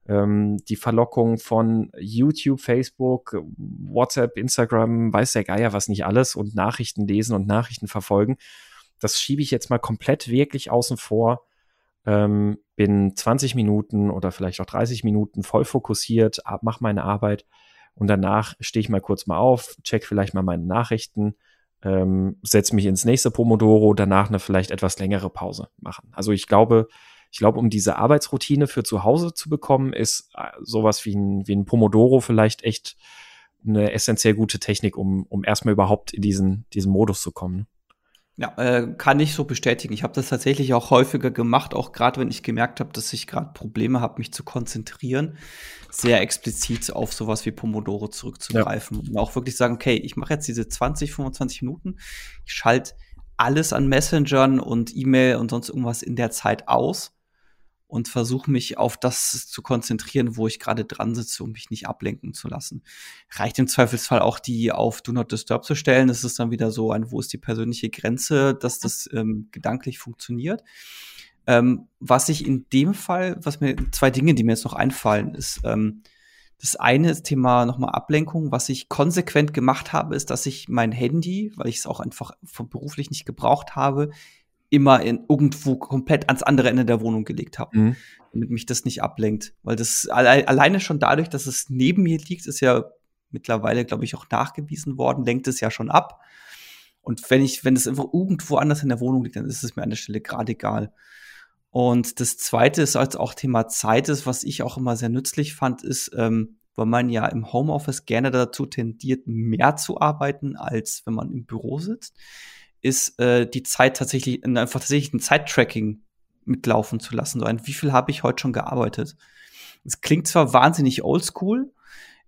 Speaker 1: ähm, die Verlockung von YouTube, Facebook, WhatsApp, Instagram, weiß der Geier was nicht alles und Nachrichten lesen und Nachrichten verfolgen. Das schiebe ich jetzt mal komplett wirklich außen vor. Ähm, bin 20 Minuten oder vielleicht auch 30 Minuten voll fokussiert, mache meine Arbeit und danach stehe ich mal kurz mal auf, check vielleicht mal meine Nachrichten, ähm, setze mich ins nächste Pomodoro, danach eine vielleicht etwas längere Pause machen. Also ich glaube, ich glaube, um diese Arbeitsroutine für zu Hause zu bekommen, ist äh, sowas wie ein, wie ein Pomodoro vielleicht echt eine essentiell gute Technik, um, um erstmal überhaupt in diesen, diesen Modus zu kommen.
Speaker 2: Ja, äh, kann ich so bestätigen. Ich habe das tatsächlich auch häufiger gemacht, auch gerade wenn ich gemerkt habe, dass ich gerade Probleme habe, mich zu konzentrieren, sehr explizit auf sowas wie Pomodoro zurückzugreifen ja. und auch wirklich sagen, okay, ich mache jetzt diese 20, 25 Minuten, ich schalte alles an Messengern und E-Mail und sonst irgendwas in der Zeit aus und versuche mich auf das zu konzentrieren, wo ich gerade dran sitze, um mich nicht ablenken zu lassen. Reicht im Zweifelsfall auch die auf Do Not Disturb zu stellen. Das ist dann wieder so ein, wo ist die persönliche Grenze, dass das ähm, gedanklich funktioniert. Ähm, was ich in dem Fall, was mir zwei Dinge, die mir jetzt noch einfallen, ist ähm, das eine ist Thema nochmal Ablenkung. Was ich konsequent gemacht habe, ist, dass ich mein Handy, weil ich es auch einfach beruflich nicht gebraucht habe, immer in irgendwo komplett ans andere Ende der Wohnung gelegt habe, mhm. damit mich das nicht ablenkt. Weil das alle, alleine schon dadurch, dass es neben mir liegt, ist ja mittlerweile, glaube ich, auch nachgewiesen worden, lenkt es ja schon ab. Und wenn ich, wenn es einfach irgendwo anders in der Wohnung liegt, dann ist es mir an der Stelle gerade egal. Und das zweite ist als auch Thema Zeit ist, was ich auch immer sehr nützlich fand, ist, ähm, weil man ja im Homeoffice gerne dazu tendiert, mehr zu arbeiten, als wenn man im Büro sitzt ist äh, die Zeit tatsächlich, einfach tatsächlich ein Zeittracking mitlaufen zu lassen. So ein, wie viel habe ich heute schon gearbeitet? Es klingt zwar wahnsinnig oldschool,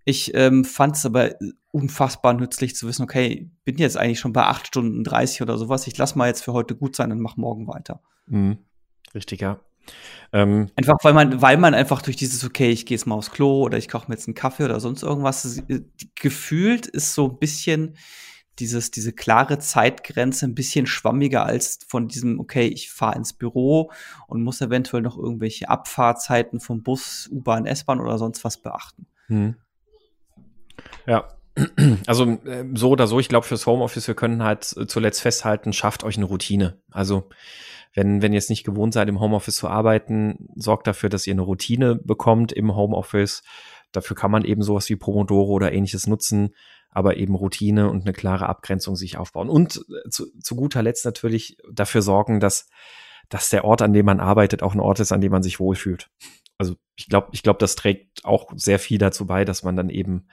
Speaker 2: ich ähm, fand es aber unfassbar nützlich zu wissen, okay, bin jetzt eigentlich schon bei 8 Stunden 30 oder sowas. Ich lass mal jetzt für heute gut sein und mach morgen weiter.
Speaker 1: Mhm. Richtig, ja.
Speaker 2: Ähm, einfach weil man, weil man einfach durch dieses, okay, ich gehe jetzt mal aufs Klo oder ich koche mir jetzt einen Kaffee oder sonst irgendwas, äh, gefühlt ist so ein bisschen dieses, diese klare Zeitgrenze ein bisschen schwammiger als von diesem, okay, ich fahre ins Büro und muss eventuell noch irgendwelche Abfahrzeiten vom Bus, U-Bahn, S-Bahn oder sonst was beachten. Hm.
Speaker 1: Ja, also äh, so oder so, ich glaube fürs Homeoffice, wir können halt äh, zuletzt festhalten, schafft euch eine Routine. Also wenn, wenn ihr es nicht gewohnt seid, im Homeoffice zu arbeiten, sorgt dafür, dass ihr eine Routine bekommt im Homeoffice. Dafür kann man eben sowas wie Pomodoro oder ähnliches nutzen aber eben Routine und eine klare Abgrenzung sich aufbauen. Und äh, zu, zu guter Letzt natürlich dafür sorgen, dass, dass der Ort, an dem man arbeitet, auch ein Ort ist, an dem man sich wohlfühlt. Also ich glaube, ich glaube, das trägt auch sehr viel dazu bei, dass man dann eben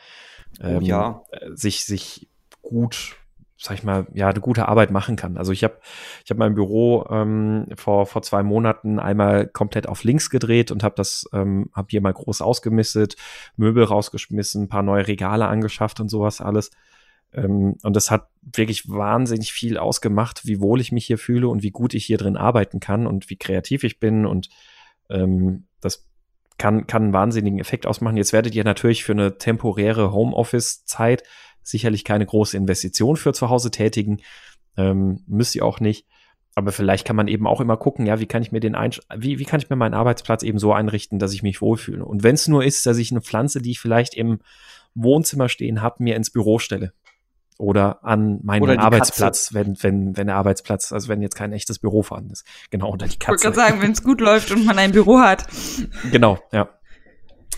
Speaker 2: ähm, oh ja.
Speaker 1: Äh, sich, sich gut sag ich mal, ja, eine gute Arbeit machen kann. Also ich habe ich hab mein Büro ähm, vor, vor zwei Monaten einmal komplett auf links gedreht und habe das, ähm, habe hier mal groß ausgemistet, Möbel rausgeschmissen, ein paar neue Regale angeschafft und sowas alles. Ähm, und das hat wirklich wahnsinnig viel ausgemacht, wie wohl ich mich hier fühle und wie gut ich hier drin arbeiten kann und wie kreativ ich bin und ähm, das kann, kann einen wahnsinnigen Effekt ausmachen. Jetzt werdet ihr natürlich für eine temporäre Homeoffice-Zeit sicherlich keine große Investition für zu Hause tätigen. Ähm, müsst ihr auch nicht. Aber vielleicht kann man eben auch immer gucken, ja, wie kann ich mir den Einsch wie, wie kann ich mir meinen Arbeitsplatz eben so einrichten, dass ich mich wohlfühle. Und wenn es nur ist, dass ich eine Pflanze, die ich vielleicht im Wohnzimmer stehen habe, mir ins Büro stelle. Oder an meinen Arbeitsplatz, wenn, wenn, wenn der Arbeitsplatz, also wenn jetzt kein echtes Büro vorhanden ist. Genau, oder die Katze.
Speaker 3: Ich wollte gerade sagen, wenn es gut läuft und man ein Büro hat.
Speaker 1: Genau, ja.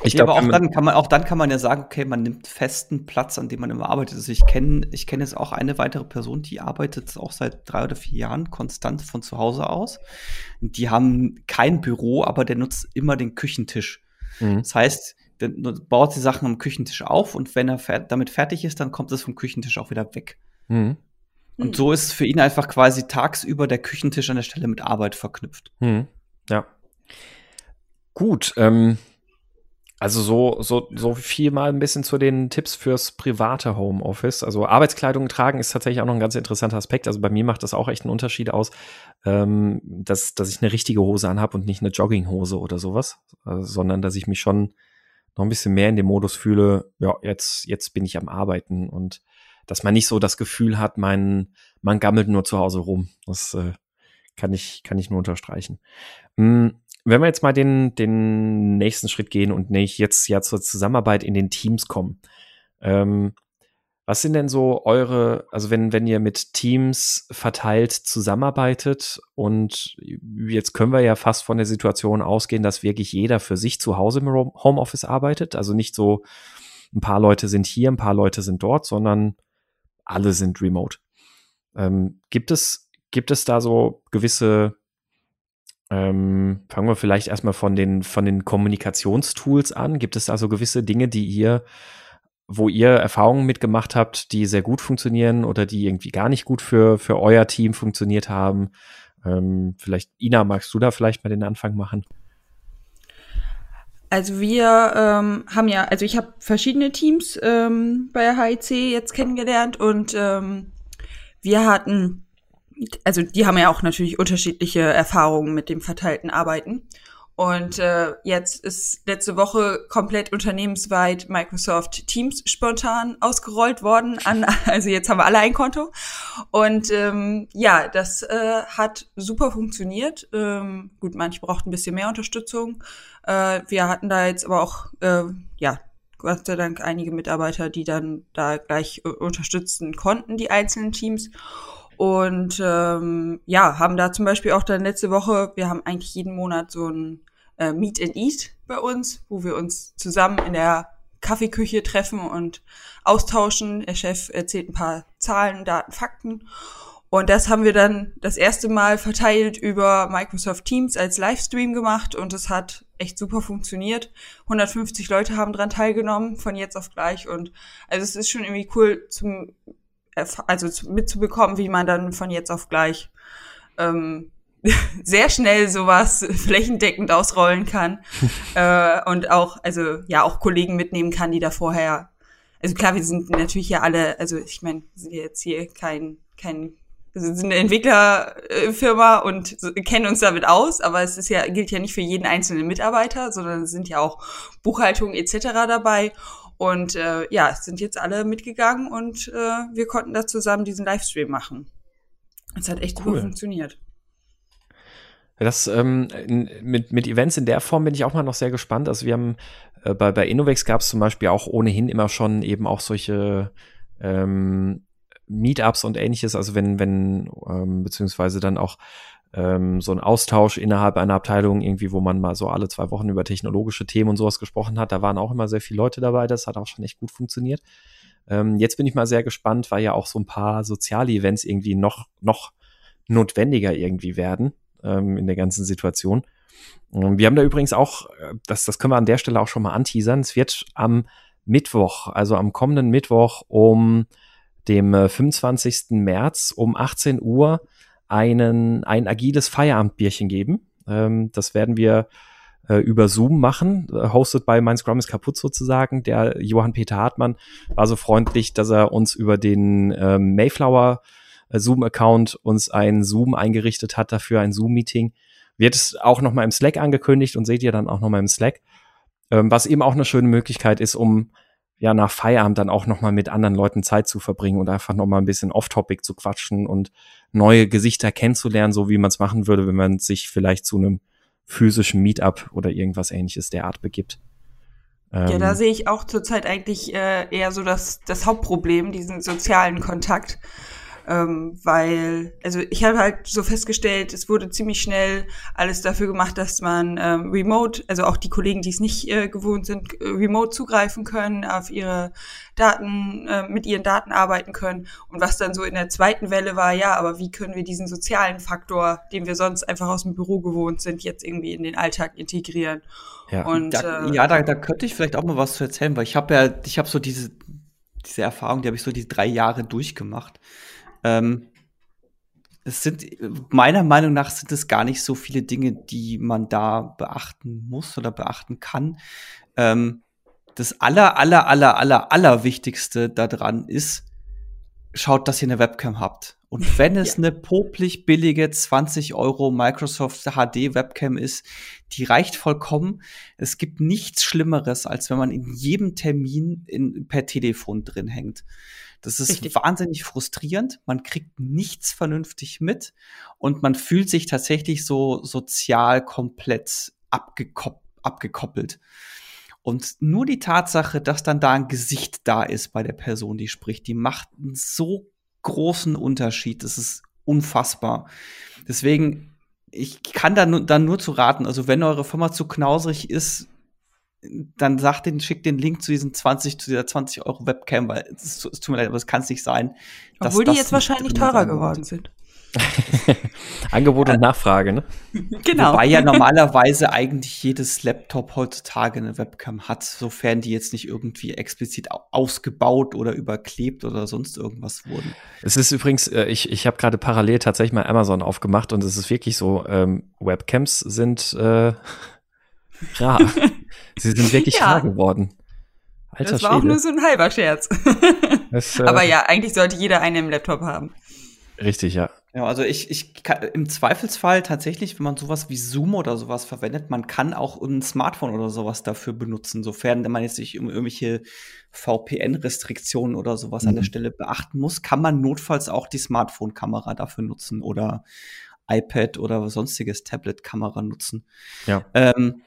Speaker 2: Ich glaube, auch dann kann man auch dann kann man ja sagen, okay, man nimmt festen Platz, an dem man immer arbeitet. Also ich kenne ich kenne jetzt auch eine weitere Person, die arbeitet auch seit drei oder vier Jahren konstant von zu Hause aus. Die haben kein Büro, aber der nutzt immer den Küchentisch. Mhm. Das heißt, der baut die Sachen am Küchentisch auf und wenn er fer damit fertig ist, dann kommt es vom Küchentisch auch wieder weg. Mhm. Und so ist für ihn einfach quasi tagsüber der Küchentisch an der Stelle mit Arbeit verknüpft.
Speaker 1: Mhm. Ja. Gut, ähm, also so, so, so viel mal ein bisschen zu den Tipps fürs private Homeoffice. Also Arbeitskleidung tragen ist tatsächlich auch noch ein ganz interessanter Aspekt. Also bei mir macht das auch echt einen Unterschied aus, ähm, dass, dass ich eine richtige Hose anhab und nicht eine Jogginghose oder sowas, also, sondern dass ich mich schon noch ein bisschen mehr in dem Modus fühle, ja, jetzt, jetzt bin ich am Arbeiten und dass man nicht so das Gefühl hat, mein, man gammelt nur zu Hause rum. Das äh, kann ich, kann ich nur unterstreichen. Hm, wenn wir jetzt mal den, den nächsten Schritt gehen und nicht jetzt ja zur Zusammenarbeit in den Teams kommen. Ähm, was sind denn so eure, also wenn, wenn ihr mit Teams verteilt zusammenarbeitet und jetzt können wir ja fast von der Situation ausgehen, dass wirklich jeder für sich zu Hause im Homeoffice arbeitet. Also nicht so ein paar Leute sind hier, ein paar Leute sind dort, sondern alle sind remote. Ähm, gibt es, gibt es da so gewisse ähm, fangen wir vielleicht erstmal von den, von den Kommunikationstools an. Gibt es da so gewisse Dinge, die ihr, wo ihr Erfahrungen mitgemacht habt, die sehr gut funktionieren oder die irgendwie gar nicht gut für, für euer Team funktioniert haben? Ähm, vielleicht, Ina, magst du da vielleicht mal den Anfang machen?
Speaker 3: Also wir ähm, haben ja, also ich habe verschiedene Teams ähm, bei HIC jetzt kennengelernt und ähm, wir hatten also die haben ja auch natürlich unterschiedliche Erfahrungen mit dem verteilten Arbeiten. Und äh, jetzt ist letzte Woche komplett unternehmensweit Microsoft Teams spontan ausgerollt worden. An, also jetzt haben wir alle ein Konto. Und ähm, ja, das äh, hat super funktioniert. Ähm, gut, manche brauchten ein bisschen mehr Unterstützung. Äh, wir hatten da jetzt aber auch, äh, ja, Gott sei Dank einige Mitarbeiter, die dann da gleich äh, unterstützen konnten, die einzelnen Teams. Und ähm, ja, haben da zum Beispiel auch dann letzte Woche, wir haben eigentlich jeden Monat so ein äh, Meet and Eat bei uns, wo wir uns zusammen in der Kaffeeküche treffen und austauschen. Der Chef erzählt ein paar Zahlen, Daten, Fakten. Und das haben wir dann das erste Mal verteilt über Microsoft Teams als Livestream gemacht und es hat echt super funktioniert. 150 Leute haben dran teilgenommen von jetzt auf gleich und also es ist schon irgendwie cool zum also mitzubekommen, wie man dann von jetzt auf gleich ähm, sehr schnell sowas flächendeckend ausrollen kann äh, und auch also ja auch Kollegen mitnehmen kann, die da vorher also klar, wir sind natürlich ja alle, also ich meine, wir sind jetzt hier kein kein wir sind eine Entwicklerfirma und kennen uns damit aus, aber es ist ja gilt ja nicht für jeden einzelnen Mitarbeiter, sondern es sind ja auch Buchhaltung etc. dabei und äh, ja, sind jetzt alle mitgegangen und äh, wir konnten da zusammen diesen Livestream machen. Es hat echt cool. gut funktioniert.
Speaker 1: Das ähm, mit, mit Events in der Form bin ich auch mal noch sehr gespannt. Also wir haben äh, bei, bei Innovex gab es zum Beispiel auch ohnehin immer schon eben auch solche ähm, Meetups und ähnliches, also wenn, wenn, ähm, beziehungsweise dann auch ähm, so ein Austausch innerhalb einer Abteilung, irgendwie, wo man mal so alle zwei Wochen über technologische Themen und sowas gesprochen hat. Da waren auch immer sehr viele Leute dabei. Das hat auch schon echt gut funktioniert. Ähm, jetzt bin ich mal sehr gespannt, weil ja auch so ein paar soziale Events irgendwie noch, noch notwendiger irgendwie werden ähm, in der ganzen Situation. Ähm, wir haben da übrigens auch, äh, das, das können wir an der Stelle auch schon mal anteasern. Es wird am Mittwoch, also am kommenden Mittwoch um dem 25. Äh, März um 18 Uhr einen, ein agiles Feierabendbierchen geben. Ähm, das werden wir äh, über Zoom machen, äh, hosted bei Mein Scrum ist kaputt sozusagen. Der Johann Peter Hartmann war so freundlich, dass er uns über den ähm, Mayflower äh, Zoom-Account uns ein Zoom eingerichtet hat dafür, ein Zoom-Meeting. Wird es auch nochmal im Slack angekündigt und seht ihr dann auch nochmal im Slack. Ähm, was eben auch eine schöne Möglichkeit ist, um ja nach Feierabend dann auch noch mal mit anderen Leuten Zeit zu verbringen und einfach noch mal ein bisschen off-topic zu quatschen und neue Gesichter kennenzulernen, so wie man es machen würde, wenn man sich vielleicht zu einem physischen Meetup oder irgendwas ähnliches der Art begibt.
Speaker 3: ja, da ähm, sehe ich auch zurzeit eigentlich äh, eher so das, das Hauptproblem, diesen sozialen Kontakt. Ähm, weil, also ich habe halt so festgestellt, es wurde ziemlich schnell alles dafür gemacht, dass man ähm, remote, also auch die Kollegen, die es nicht äh, gewohnt sind, äh, remote zugreifen können, auf ihre Daten, äh, mit ihren Daten arbeiten können. Und was dann so in der zweiten Welle war, ja, aber wie können wir diesen sozialen Faktor, den wir sonst einfach aus dem Büro gewohnt sind, jetzt irgendwie in den Alltag integrieren?
Speaker 2: Ja, und, da, äh, ja da, da könnte ich vielleicht auch mal was zu erzählen, weil ich habe ja, ich habe so diese, diese Erfahrung, die habe ich so die drei Jahre durchgemacht. Ähm, es sind, meiner Meinung nach sind es gar nicht so viele Dinge, die man da beachten muss oder beachten kann. Ähm, das aller, aller, aller, aller, aller Wichtigste daran ist, schaut, dass ihr eine Webcam habt. Und wenn es ja. eine popelig billige 20 Euro Microsoft HD Webcam ist, die reicht vollkommen. Es gibt nichts Schlimmeres, als wenn man in jedem Termin in, per Telefon drin hängt. Das ist Richtig. wahnsinnig frustrierend. Man kriegt nichts vernünftig mit und man fühlt sich tatsächlich so sozial komplett abgekop abgekoppelt. Und nur die Tatsache, dass dann da ein Gesicht da ist bei der Person, die spricht, die macht einen so großen Unterschied. Das ist unfassbar. Deswegen, ich kann da nur, dann nur zu raten, also wenn eure Firma zu knausrig ist, dann sagt den, schickt den Link zu diesen 20, zu dieser 20 Euro Webcam, weil es, es tut mir leid, aber es kann es nicht sein.
Speaker 3: Obwohl die jetzt wahrscheinlich teurer geworden sind.
Speaker 1: Angebot und Nachfrage, ne?
Speaker 2: Genau. Wobei ja normalerweise eigentlich jedes Laptop heutzutage eine Webcam hat, sofern die jetzt nicht irgendwie explizit ausgebaut oder überklebt oder sonst irgendwas wurden.
Speaker 1: Es ist übrigens, äh, ich, ich habe gerade parallel tatsächlich mal Amazon aufgemacht und es ist wirklich so, ähm, Webcams sind äh, rar. Sie sind wirklich ja. rar geworden.
Speaker 3: Alter das war Schwede. auch nur so ein halber Scherz. Das, äh, Aber ja, eigentlich sollte jeder einen im Laptop haben.
Speaker 1: Richtig, ja.
Speaker 2: Ja, also ich, ich kann, im Zweifelsfall tatsächlich, wenn man sowas wie Zoom oder sowas verwendet, man kann auch ein Smartphone oder sowas dafür benutzen, sofern man jetzt nicht um irgendwelche VPN-Restriktionen oder sowas mhm. an der mhm. Stelle beachten muss, kann man notfalls auch die Smartphone-Kamera dafür nutzen oder iPad oder sonstiges Tablet-Kamera nutzen.
Speaker 1: Ja.
Speaker 2: Ähm,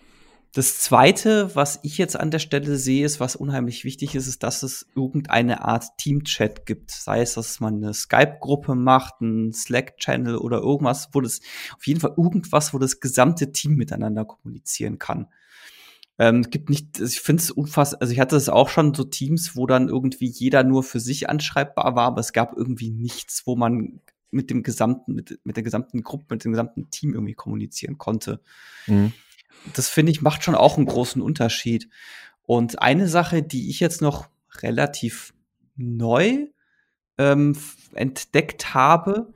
Speaker 2: das zweite, was ich jetzt an der Stelle sehe, ist, was unheimlich wichtig ist, ist, dass es irgendeine Art Team-Chat gibt. Sei es, dass man eine Skype-Gruppe macht, einen Slack-Channel oder irgendwas, wo das, auf jeden Fall irgendwas, wo das gesamte Team miteinander kommunizieren kann. Ähm, es gibt nicht, also ich finde es unfassbar, also ich hatte es auch schon so Teams, wo dann irgendwie jeder nur für sich anschreibbar war, aber es gab irgendwie nichts, wo man mit dem gesamten, mit, mit der gesamten Gruppe, mit dem gesamten Team irgendwie kommunizieren konnte. Mhm das finde ich macht schon auch einen großen Unterschied. Und eine Sache, die ich jetzt noch relativ neu ähm, entdeckt habe,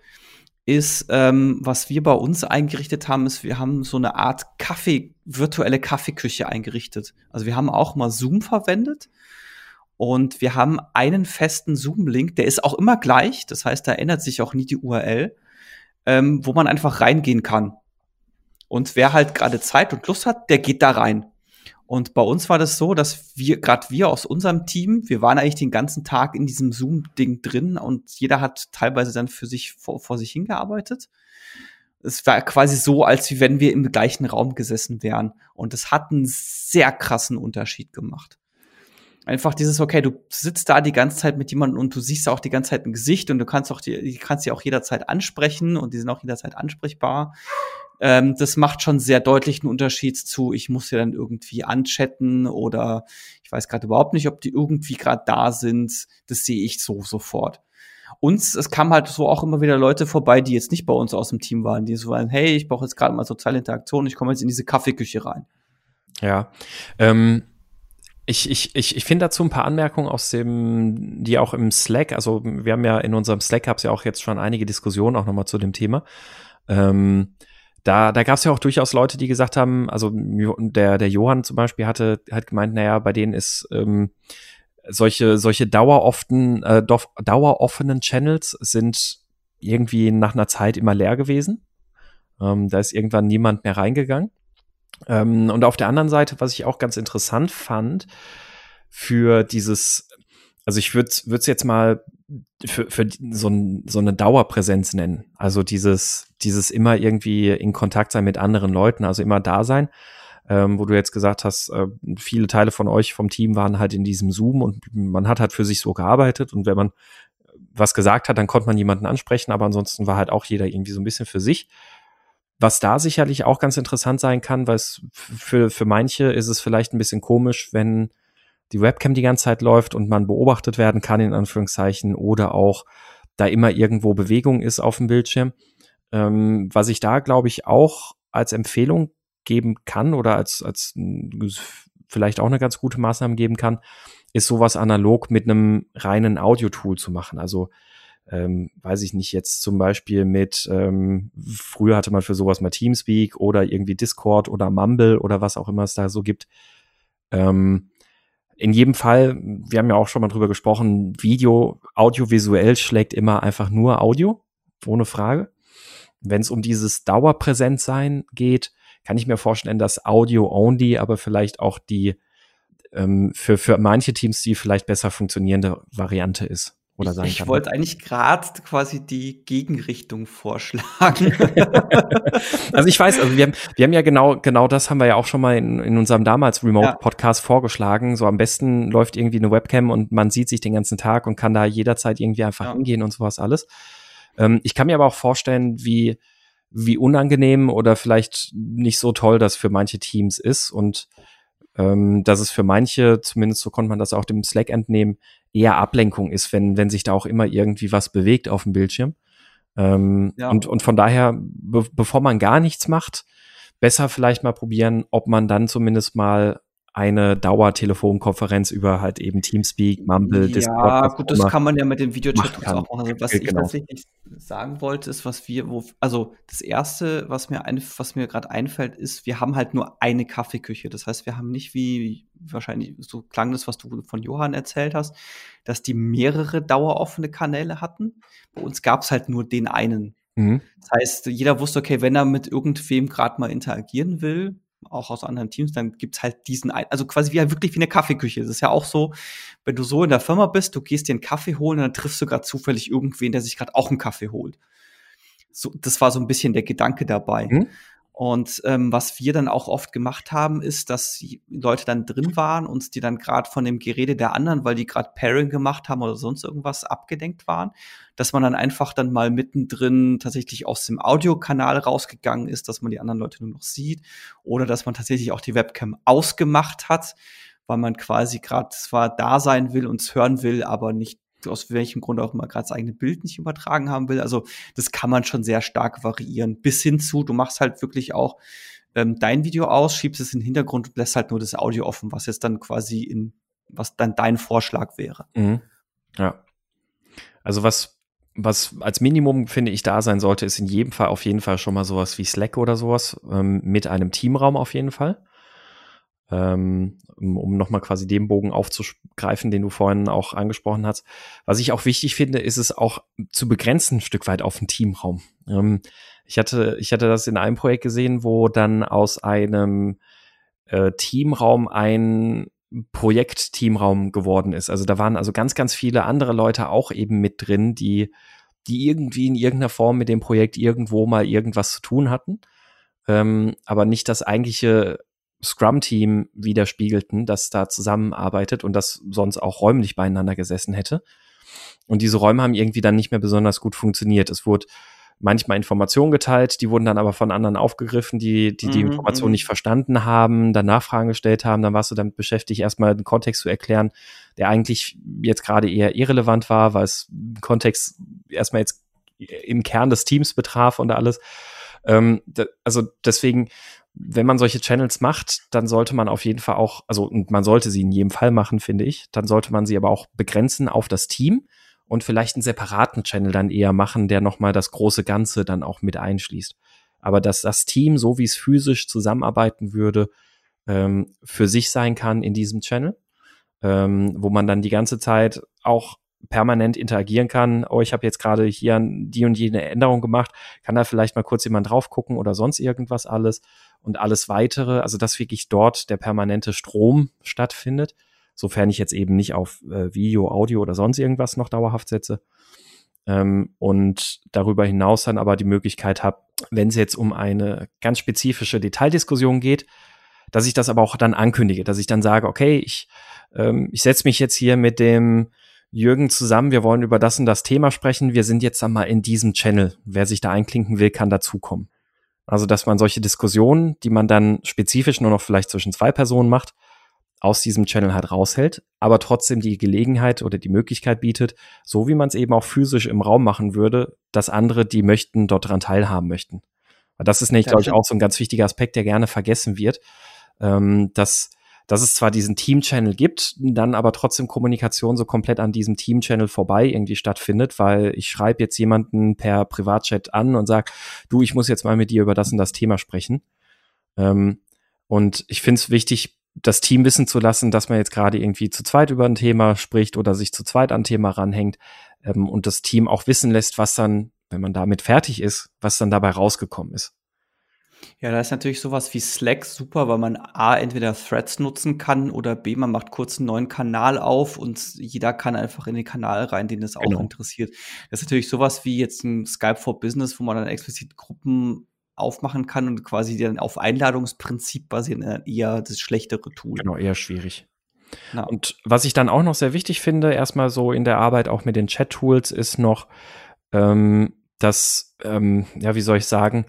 Speaker 2: ist, ähm, was wir bei uns eingerichtet haben, ist, wir haben so eine Art Kaffee, virtuelle Kaffeeküche eingerichtet. Also wir haben auch mal Zoom verwendet und wir haben einen festen Zoom-Link, der ist auch immer gleich, das heißt, da ändert sich auch nie die URL, ähm, wo man einfach reingehen kann. Und wer halt gerade Zeit und Lust hat, der geht da rein. Und bei uns war das so, dass wir, gerade wir aus unserem Team, wir waren eigentlich den ganzen Tag in diesem Zoom-Ding drin und jeder hat teilweise dann für sich vor, vor sich hingearbeitet. Es war quasi so, als wenn wir im gleichen Raum gesessen wären. Und es hat einen sehr krassen Unterschied gemacht. Einfach dieses, okay, du sitzt da die ganze Zeit mit jemandem und du siehst auch die ganze Zeit ein Gesicht und du kannst auch die, kannst sie auch jederzeit ansprechen und die sind auch jederzeit ansprechbar. Ähm, das macht schon sehr deutlich einen Unterschied zu, ich muss ja dann irgendwie anchatten oder ich weiß gerade überhaupt nicht, ob die irgendwie gerade da sind. Das sehe ich so sofort. Und es kam halt so auch immer wieder Leute vorbei, die jetzt nicht bei uns aus dem Team waren, die so waren, hey, ich brauche jetzt gerade mal soziale Interaktion, ich komme jetzt in diese Kaffeeküche rein.
Speaker 1: Ja. Ähm ich, ich, ich, ich finde dazu ein paar Anmerkungen aus dem, die auch im Slack, also wir haben ja in unserem Slack gab es ja auch jetzt schon einige Diskussionen auch nochmal zu dem Thema. Ähm, da, da gab es ja auch durchaus Leute, die gesagt haben, also der, der Johann zum Beispiel hatte, hat gemeint, naja, bei denen ist ähm, solche, solche daueroffen, äh, daueroffenen Channels sind irgendwie nach einer Zeit immer leer gewesen. Ähm, da ist irgendwann niemand mehr reingegangen. Ähm, und auf der anderen Seite, was ich auch ganz interessant fand, für dieses, also ich würde es jetzt mal für, für so, ein, so eine Dauerpräsenz nennen. Also dieses, dieses immer irgendwie in Kontakt sein mit anderen Leuten, also immer da sein. Ähm, wo du jetzt gesagt hast, äh, viele Teile von euch vom Team waren halt in diesem Zoom und man hat halt für sich so gearbeitet und wenn man was gesagt hat, dann konnte man jemanden ansprechen, aber ansonsten war halt auch jeder irgendwie so ein bisschen für sich. Was da sicherlich auch ganz interessant sein kann, weil es für, für manche ist es vielleicht ein bisschen komisch, wenn die Webcam die ganze Zeit läuft und man beobachtet werden kann, in Anführungszeichen, oder auch da immer irgendwo Bewegung ist auf dem Bildschirm. Ähm, was ich da, glaube ich, auch als Empfehlung geben kann oder als, als vielleicht auch eine ganz gute Maßnahme geben kann, ist sowas analog mit einem reinen Audio-Tool zu machen. Also ähm, weiß ich nicht, jetzt zum Beispiel mit, ähm, früher hatte man für sowas mal Teamspeak oder irgendwie Discord oder Mumble oder was auch immer es da so gibt. Ähm, in jedem Fall, wir haben ja auch schon mal drüber gesprochen, Video, audiovisuell schlägt immer einfach nur Audio, ohne Frage. Wenn es um dieses Dauerpräsentsein geht, kann ich mir vorstellen, dass Audio only, aber vielleicht auch die ähm, für, für manche Teams die vielleicht besser funktionierende Variante ist
Speaker 2: oder ich. Ich wollte eigentlich gerade quasi die Gegenrichtung vorschlagen.
Speaker 1: also ich weiß, also wir haben, wir haben ja genau, genau das haben wir ja auch schon mal in, in unserem damals Remote-Podcast ja. vorgeschlagen. So am besten läuft irgendwie eine Webcam und man sieht sich den ganzen Tag und kann da jederzeit irgendwie einfach ja. hingehen und sowas alles. Ähm, ich kann mir aber auch vorstellen, wie, wie unangenehm oder vielleicht nicht so toll das für manche Teams ist und ähm, dass es für manche, zumindest so konnte man das auch dem Slack entnehmen, eher Ablenkung ist, wenn, wenn sich da auch immer irgendwie was bewegt auf dem Bildschirm. Ähm, ja. und, und von daher, be bevor man gar nichts macht, besser vielleicht mal probieren, ob man dann zumindest mal eine Dauertelefonkonferenz über halt eben Teamspeak, Mumble,
Speaker 2: ja, Discord. Ja, gut, das kann man ja mit den Videochats auch machen. Also was ich genau. tatsächlich sagen wollte, ist, was wir, wo, also das erste, was mir ein, was mir gerade einfällt, ist, wir haben halt nur eine Kaffeeküche. Das heißt, wir haben nicht wie wahrscheinlich so klang das, was du von Johann erzählt hast, dass die mehrere daueroffene Kanäle hatten. Bei uns gab es halt nur den einen. Mhm. Das heißt, jeder wusste, okay, wenn er mit irgendwem gerade mal interagieren will, auch aus anderen Teams, dann gibt's halt diesen, also quasi wie wirklich wie eine Kaffeeküche. Das ist ja auch so, wenn du so in der Firma bist, du gehst dir einen Kaffee holen und dann triffst du gerade zufällig irgendwen, der sich gerade auch einen Kaffee holt. So, das war so ein bisschen der Gedanke dabei. Mhm. Und ähm, was wir dann auch oft gemacht haben, ist, dass die Leute dann drin waren und die dann gerade von dem Gerede der anderen, weil die gerade Pairing gemacht haben oder sonst irgendwas abgedenkt waren, dass man dann einfach dann mal mittendrin tatsächlich aus dem Audiokanal rausgegangen ist, dass man die anderen Leute nur noch sieht. Oder dass man tatsächlich auch die Webcam ausgemacht hat, weil man quasi gerade zwar da sein will und hören will, aber nicht aus welchem Grund auch immer gerade das eigene Bild nicht übertragen haben will. Also das kann man schon sehr stark variieren. Bis hin zu, du machst halt wirklich auch ähm, dein Video aus, schiebst es in den Hintergrund und lässt halt nur das Audio offen, was jetzt dann quasi in, was dann dein Vorschlag wäre.
Speaker 1: Mhm. Ja. Also was, was als Minimum, finde ich, da sein sollte, ist in jedem Fall auf jeden Fall schon mal sowas wie Slack oder sowas, ähm, mit einem Teamraum auf jeden Fall ähm, um, nochmal quasi den Bogen aufzugreifen, den du vorhin auch angesprochen hast. Was ich auch wichtig finde, ist es auch zu begrenzen, ein Stück weit auf den Teamraum. Ähm, ich hatte, ich hatte das in einem Projekt gesehen, wo dann aus einem äh, Teamraum ein Projekt-Teamraum geworden ist. Also da waren also ganz, ganz viele andere Leute auch eben mit drin, die, die irgendwie in irgendeiner Form mit dem Projekt irgendwo mal irgendwas zu tun hatten. Ähm, aber nicht das eigentliche Scrum-Team widerspiegelten, das da zusammenarbeitet und das sonst auch räumlich beieinander gesessen hätte. Und diese Räume haben irgendwie dann nicht mehr besonders gut funktioniert. Es wurde manchmal Informationen geteilt, die wurden dann aber von anderen aufgegriffen, die die, die mhm, Information mhm. nicht verstanden haben, dann Nachfragen gestellt haben, dann warst du damit beschäftigt, erstmal den Kontext zu erklären, der eigentlich jetzt gerade eher irrelevant war, weil es Kontext erstmal jetzt im Kern des Teams betraf und alles. Ähm, also deswegen wenn man solche Channels macht, dann sollte man auf jeden Fall auch, also man sollte sie in jedem Fall machen, finde ich, dann sollte man sie aber auch begrenzen auf das Team und vielleicht einen separaten Channel dann eher machen, der nochmal das große Ganze dann auch mit einschließt. Aber dass das Team, so wie es physisch zusammenarbeiten würde, ähm, für sich sein kann in diesem Channel, ähm, wo man dann die ganze Zeit auch permanent interagieren kann. Oh, ich habe jetzt gerade hier die und jene Änderung gemacht. Kann da vielleicht mal kurz jemand drauf gucken oder sonst irgendwas alles und alles weitere. Also dass wirklich dort der permanente Strom stattfindet, sofern ich jetzt eben nicht auf äh, Video, Audio oder sonst irgendwas noch dauerhaft setze. Ähm, und darüber hinaus dann aber die Möglichkeit habe, wenn es jetzt um eine ganz spezifische Detaildiskussion geht, dass ich das aber auch dann ankündige, dass ich dann sage, okay, ich, ähm, ich setze mich jetzt hier mit dem Jürgen zusammen, wir wollen über das und das Thema sprechen, wir sind jetzt einmal in diesem Channel. Wer sich da einklinken will, kann dazukommen. Also, dass man solche Diskussionen, die man dann spezifisch nur noch vielleicht zwischen zwei Personen macht, aus diesem Channel halt raushält, aber trotzdem die Gelegenheit oder die Möglichkeit bietet, so wie man es eben auch physisch im Raum machen würde, dass andere, die möchten, dort daran teilhaben möchten. Das ist nämlich, glaube ich, auch so ein ganz wichtiger Aspekt, der gerne vergessen wird, ähm, dass dass es zwar diesen Team-Channel gibt, dann aber trotzdem Kommunikation so komplett an diesem Team-Channel vorbei irgendwie stattfindet, weil ich schreibe jetzt jemanden per Privatchat an und sag, du, ich muss jetzt mal mit dir über das und das Thema sprechen. Ähm, und ich finde es wichtig, das Team wissen zu lassen, dass man jetzt gerade irgendwie zu zweit über ein Thema spricht oder sich zu zweit an ein Thema ranhängt ähm, und das Team auch wissen lässt, was dann, wenn man damit fertig ist, was dann dabei rausgekommen ist.
Speaker 2: Ja, da ist natürlich sowas wie Slack super, weil man A, entweder Threads nutzen kann oder B, man macht kurz einen neuen Kanal auf und jeder kann einfach in den Kanal rein, den es auch genau. interessiert. Das ist natürlich sowas wie jetzt ein Skype for Business, wo man dann explizit Gruppen aufmachen kann und quasi dann auf Einladungsprinzip basieren, äh, eher das schlechtere Tool.
Speaker 1: Genau, eher schwierig. Na. Und was ich dann auch noch sehr wichtig finde, erstmal so in der Arbeit auch mit den Chat-Tools, ist noch, ähm, dass, ähm, ja, wie soll ich sagen,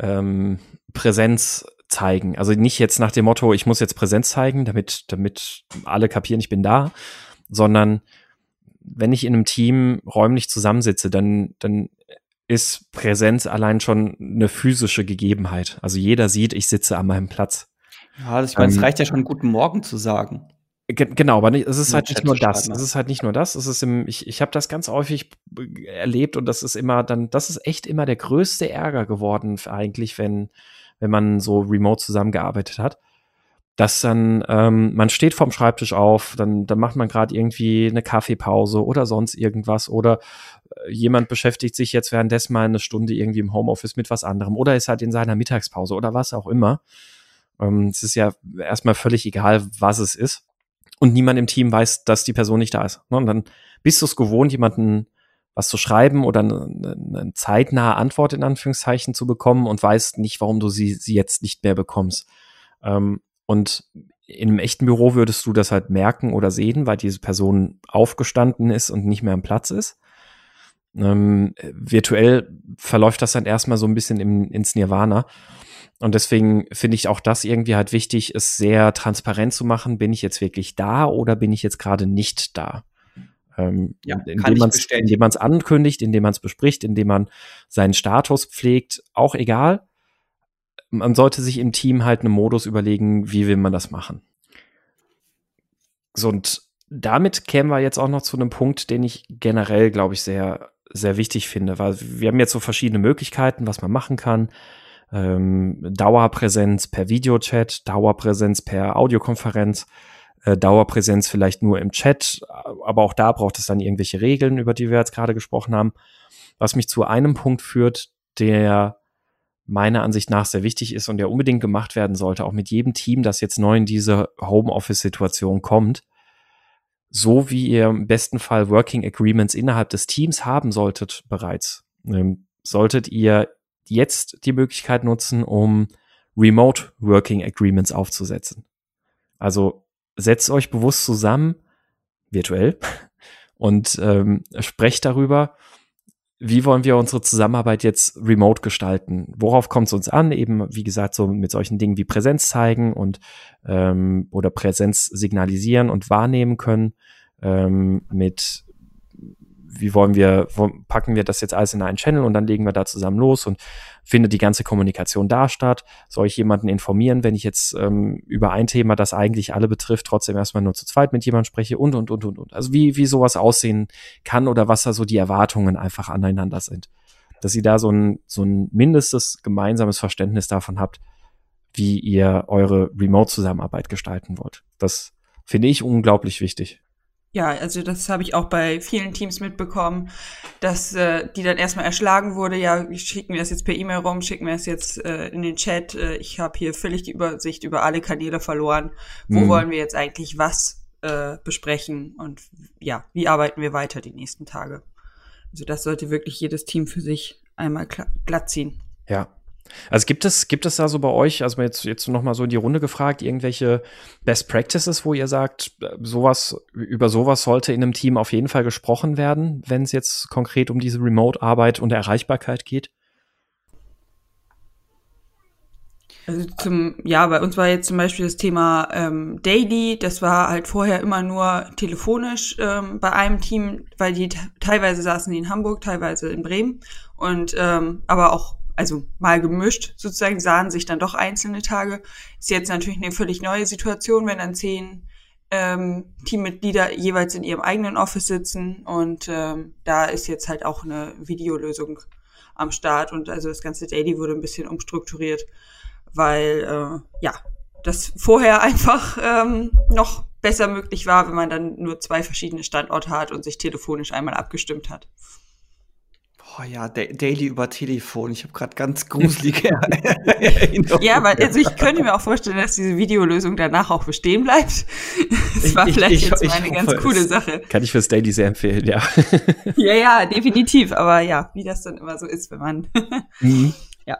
Speaker 1: ähm, Präsenz zeigen. Also nicht jetzt nach dem Motto, ich muss jetzt Präsenz zeigen, damit, damit alle kapieren, ich bin da, sondern wenn ich in einem Team räumlich zusammensitze, dann, dann ist Präsenz allein schon eine physische Gegebenheit. Also jeder sieht, ich sitze an meinem Platz.
Speaker 2: Ja, das, ich meine, ähm, es reicht ja schon, guten Morgen zu sagen.
Speaker 1: Genau, aber nicht, es ist halt nicht nur das. Es ist halt nicht nur das. Es ist im, ich, ich habe das ganz häufig erlebt und das ist immer dann, das ist echt immer der größte Ärger geworden eigentlich, wenn, wenn man so remote zusammengearbeitet hat. Dass dann, ähm, man steht vorm Schreibtisch auf, dann, dann macht man gerade irgendwie eine Kaffeepause oder sonst irgendwas oder äh, jemand beschäftigt sich jetzt währenddessen mal eine Stunde irgendwie im Homeoffice mit was anderem oder ist halt in seiner Mittagspause oder was auch immer. Ähm, es ist ja erstmal völlig egal, was es ist und niemand im Team weiß, dass die Person nicht da ist. Ne? Und dann bist du es gewohnt, jemanden was zu schreiben oder eine, eine zeitnahe Antwort in Anführungszeichen zu bekommen und weißt nicht, warum du sie, sie jetzt nicht mehr bekommst. Ähm, und in einem echten Büro würdest du das halt merken oder sehen, weil diese Person aufgestanden ist und nicht mehr am Platz ist. Ähm, virtuell verläuft das dann erstmal so ein bisschen im, ins Nirvana. Und deswegen finde ich auch das irgendwie halt wichtig, es sehr transparent zu machen. Bin ich jetzt wirklich da oder bin ich jetzt gerade nicht da? Ähm, ja, indem man es ankündigt, indem man es bespricht, indem man seinen Status pflegt, auch egal. Man sollte sich im Team halt einen Modus überlegen, wie will man das machen. So, und damit kämen wir jetzt auch noch zu einem Punkt, den ich generell, glaube ich, sehr, sehr wichtig finde, weil wir haben jetzt so verschiedene Möglichkeiten, was man machen kann ähm, Dauerpräsenz per Videochat, Dauerpräsenz per Audiokonferenz, äh, Dauerpräsenz vielleicht nur im Chat, aber auch da braucht es dann irgendwelche Regeln, über die wir jetzt gerade gesprochen haben. Was mich zu einem Punkt führt, der meiner Ansicht nach sehr wichtig ist und der unbedingt gemacht werden sollte, auch mit jedem Team, das jetzt neu in diese Homeoffice-Situation kommt, so wie ihr im besten Fall Working Agreements innerhalb des Teams haben solltet bereits, ähm, solltet ihr jetzt die Möglichkeit nutzen, um Remote Working Agreements aufzusetzen. Also setzt euch bewusst zusammen, virtuell, und ähm, sprecht darüber, wie wollen wir unsere Zusammenarbeit jetzt remote gestalten? Worauf kommt es uns an? Eben, wie gesagt, so mit solchen Dingen wie Präsenz zeigen und ähm, oder Präsenz signalisieren und wahrnehmen können, ähm, mit wie wollen wir, wo, packen wir das jetzt alles in einen Channel und dann legen wir da zusammen los und findet die ganze Kommunikation da statt? Soll ich jemanden informieren, wenn ich jetzt ähm, über ein Thema, das eigentlich alle betrifft, trotzdem erstmal nur zu zweit mit jemandem spreche und, und, und, und, und. Also wie, wie sowas aussehen kann oder was da so die Erwartungen einfach aneinander sind. Dass ihr da so ein, so ein mindestes gemeinsames Verständnis davon habt, wie ihr eure Remote-Zusammenarbeit gestalten wollt. Das finde ich unglaublich wichtig.
Speaker 3: Ja, also das habe ich auch bei vielen Teams mitbekommen, dass äh, die dann erstmal erschlagen wurde, ja, schicken wir das jetzt per E-Mail rum, schicken wir es jetzt äh, in den Chat. Äh, ich habe hier völlig die Übersicht über alle Kanäle verloren. Wo mhm. wollen wir jetzt eigentlich was äh, besprechen und ja, wie arbeiten wir weiter die nächsten Tage? Also das sollte wirklich jedes Team für sich einmal glatt ziehen.
Speaker 1: Ja. Also gibt es, gibt es da so bei euch, also jetzt, jetzt noch mal so in die Runde gefragt, irgendwelche Best Practices, wo ihr sagt, sowas, über sowas sollte in einem Team auf jeden Fall gesprochen werden, wenn es jetzt konkret um diese Remote-Arbeit und Erreichbarkeit geht?
Speaker 3: Also zum, ja, bei uns war jetzt zum Beispiel das Thema ähm, Daily, das war halt vorher immer nur telefonisch ähm, bei einem Team, weil die teilweise saßen die in Hamburg, teilweise in Bremen und ähm, aber auch also mal gemischt sozusagen, sahen sich dann doch einzelne Tage. Ist jetzt natürlich eine völlig neue Situation, wenn dann zehn ähm, Teammitglieder jeweils in ihrem eigenen Office sitzen und ähm, da ist jetzt halt auch eine Videolösung am Start und also das ganze Daily wurde ein bisschen umstrukturiert, weil äh, ja das vorher einfach ähm, noch besser möglich war, wenn man dann nur zwei verschiedene Standorte hat und sich telefonisch einmal abgestimmt hat.
Speaker 2: Oh ja, Daily über Telefon. Ich habe gerade ganz gruselige
Speaker 3: Erinnerungen. Ja, aber also ich könnte mir auch vorstellen, dass diese Videolösung danach auch bestehen bleibt. Das war ich, vielleicht ich, jetzt ich, mal eine ganz coole Sache.
Speaker 1: Kann ich fürs Daily sehr empfehlen, ja.
Speaker 3: Ja, ja, definitiv. Aber ja, wie das dann immer so ist, wenn man.
Speaker 2: Mhm. Ja.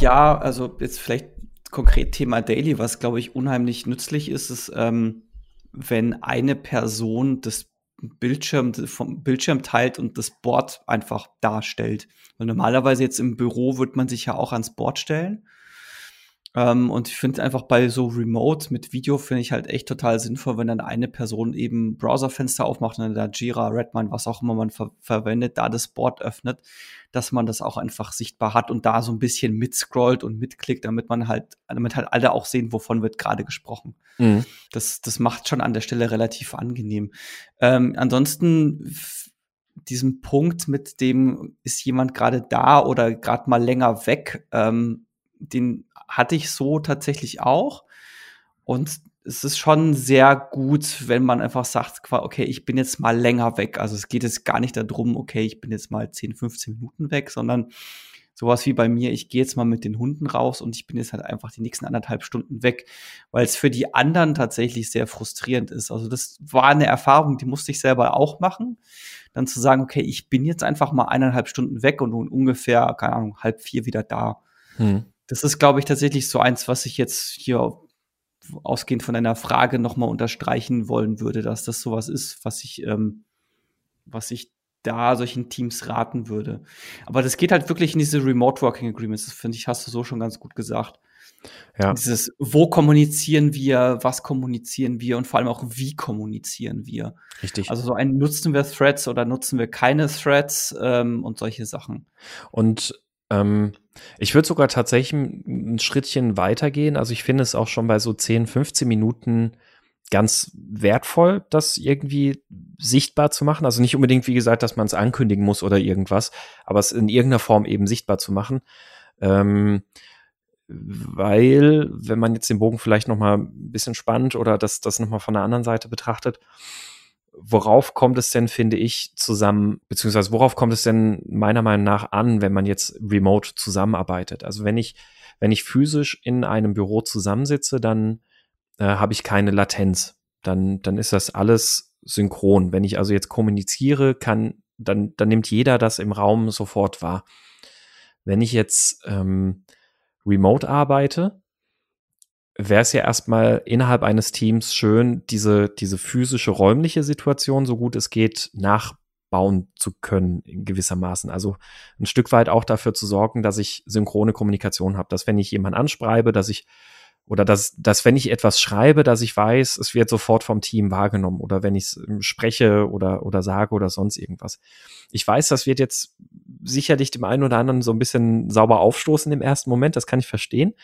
Speaker 2: Ja, also jetzt vielleicht konkret Thema Daily, was glaube ich unheimlich nützlich ist, ist, ähm, wenn eine Person das Bildschirm vom Bildschirm teilt und das Board einfach darstellt. Weil normalerweise jetzt im Büro wird man sich ja auch ans Board stellen. Ähm, und ich finde einfach bei so Remote mit Video finde ich halt echt total sinnvoll, wenn dann eine Person eben Browserfenster aufmacht und dann da Jira, Redmine, was auch immer man ver verwendet, da das Board öffnet, dass man das auch einfach sichtbar hat und da so ein bisschen mitscrollt und mitklickt, damit man halt, damit halt alle auch sehen, wovon wird gerade gesprochen. Mhm. Das, das macht schon an der Stelle relativ angenehm. Ähm, ansonsten diesen Punkt mit dem ist jemand gerade da oder gerade mal länger weg, ähm, den hatte ich so tatsächlich auch. Und es ist schon sehr gut, wenn man einfach sagt, okay, ich bin jetzt mal länger weg. Also es geht jetzt gar nicht darum, okay, ich bin jetzt mal 10, 15 Minuten weg, sondern sowas wie bei mir, ich gehe jetzt mal mit den Hunden raus und ich bin jetzt halt einfach die nächsten anderthalb Stunden weg, weil es für die anderen tatsächlich sehr frustrierend ist. Also das war eine Erfahrung, die musste ich selber auch machen. Dann zu sagen, okay, ich bin jetzt einfach mal eineinhalb Stunden weg und ungefähr, keine Ahnung, halb vier wieder da. Hm. Das ist, glaube ich, tatsächlich so eins, was ich jetzt hier ausgehend von deiner Frage nochmal unterstreichen wollen würde, dass das sowas ist, was ich, ähm, was ich da solchen Teams raten würde. Aber das geht halt wirklich in diese Remote Working Agreements. Das finde ich, hast du so schon ganz gut gesagt. Ja. Dieses, wo kommunizieren wir, was kommunizieren wir und vor allem auch, wie kommunizieren wir.
Speaker 1: Richtig.
Speaker 2: Also so ein, nutzen wir Threads oder nutzen wir keine Threads ähm, und solche Sachen.
Speaker 1: Und ähm, ich würde sogar tatsächlich ein Schrittchen weitergehen. Also ich finde es auch schon bei so 10, 15 Minuten ganz wertvoll, das irgendwie sichtbar zu machen. Also nicht unbedingt, wie gesagt, dass man es ankündigen muss oder irgendwas, aber es in irgendeiner Form eben sichtbar zu machen. Ähm, weil, wenn man jetzt den Bogen vielleicht noch mal ein bisschen spannt oder das, das noch mal von der anderen Seite betrachtet, worauf kommt es denn, finde ich, zusammen, beziehungsweise worauf kommt es denn meiner Meinung nach an, wenn man jetzt remote zusammenarbeitet? Also wenn ich, wenn ich physisch in einem Büro zusammensitze, dann äh, habe ich keine Latenz. Dann, dann ist das alles synchron. Wenn ich also jetzt kommuniziere, kann, dann, dann nimmt jeder das im Raum sofort wahr. Wenn ich jetzt ähm, remote arbeite, wäre es ja erstmal innerhalb eines Teams schön, diese, diese physische, räumliche Situation, so gut es geht, nachbauen zu können, in gewissermaßen. Also ein Stück weit auch dafür zu sorgen, dass ich synchrone Kommunikation habe, dass wenn ich jemanden anschreibe, dass ich oder dass, dass wenn ich etwas schreibe, dass ich weiß, es wird sofort vom Team wahrgenommen oder wenn ich ähm, spreche oder, oder sage oder sonst irgendwas. Ich weiß, das wird jetzt sicherlich dem einen oder anderen so ein bisschen sauber aufstoßen im ersten Moment, das kann ich verstehen.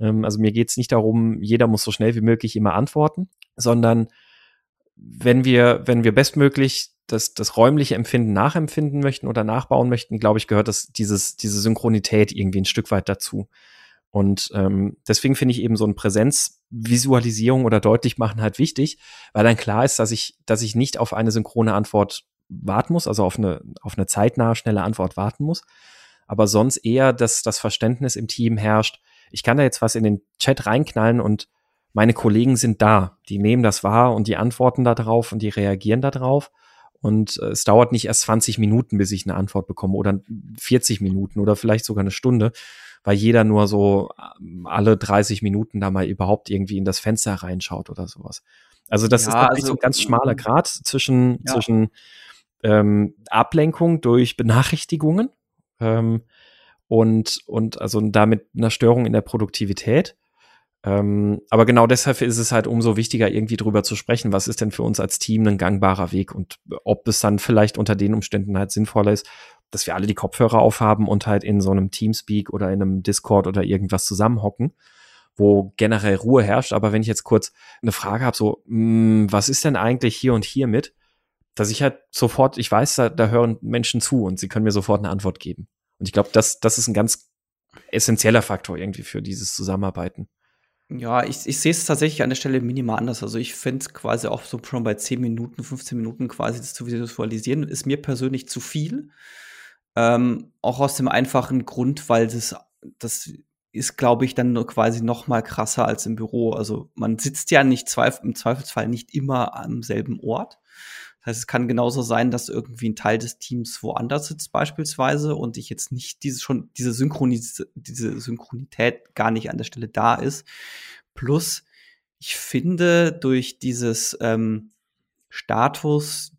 Speaker 1: Ähm, also mir geht es nicht darum, jeder muss so schnell wie möglich immer antworten, sondern wenn wir, wenn wir bestmöglich das, das räumliche Empfinden nachempfinden möchten oder nachbauen möchten, glaube ich, gehört das dieses, diese Synchronität irgendwie ein Stück weit dazu. Und ähm, deswegen finde ich eben so eine Präsenzvisualisierung oder deutlich machen halt wichtig, weil dann klar ist, dass ich, dass ich nicht auf eine synchrone Antwort warten muss, also auf eine, auf eine zeitnahe, schnelle Antwort warten muss, aber sonst eher, dass das Verständnis im Team herrscht, ich kann da jetzt was in den Chat reinknallen und meine Kollegen sind da. Die nehmen das wahr und die antworten da drauf und die reagieren da drauf. Und äh, es dauert nicht erst 20 Minuten, bis ich eine Antwort bekomme oder 40 Minuten oder vielleicht sogar eine Stunde, weil jeder nur so ähm, alle 30 Minuten da mal überhaupt irgendwie in das Fenster reinschaut oder sowas. Also das ja, ist natürlich also, so ein ganz schmaler Grad zwischen, ja. zwischen ähm, Ablenkung durch Benachrichtigungen ähm, und, und also damit einer Störung in der Produktivität. Ähm, aber genau deshalb ist es halt umso wichtiger, irgendwie drüber zu sprechen, was ist denn für uns als Team ein gangbarer Weg und ob es dann vielleicht unter den Umständen halt sinnvoller ist, dass wir alle die Kopfhörer aufhaben und halt in so einem Teamspeak oder in einem Discord oder irgendwas zusammenhocken, wo generell Ruhe herrscht. Aber wenn ich jetzt kurz eine Frage habe, so, mh, hm, was ist denn eigentlich hier und hier mit, dass ich halt sofort, ich weiß, da, da hören Menschen zu und sie können mir sofort eine Antwort geben. Und ich glaube, das, das ist ein ganz essentieller Faktor irgendwie für dieses Zusammenarbeiten.
Speaker 2: Ja, ich, ich sehe es tatsächlich an der Stelle minimal anders. Also ich finde es quasi auch so schon bei 10 Minuten, 15 Minuten quasi das zu visualisieren, ist mir persönlich zu viel. Ähm, auch aus dem einfachen Grund, weil das, das ist, glaube ich, dann quasi noch mal krasser als im Büro. Also man sitzt ja nicht zweif im Zweifelsfall nicht immer am selben Ort. Heißt, es kann genauso sein, dass irgendwie ein Teil des Teams woanders sitzt beispielsweise und ich jetzt nicht diese schon diese Synchronis diese Synchronität gar nicht an der Stelle da ist. Plus, ich finde durch dieses ähm, Status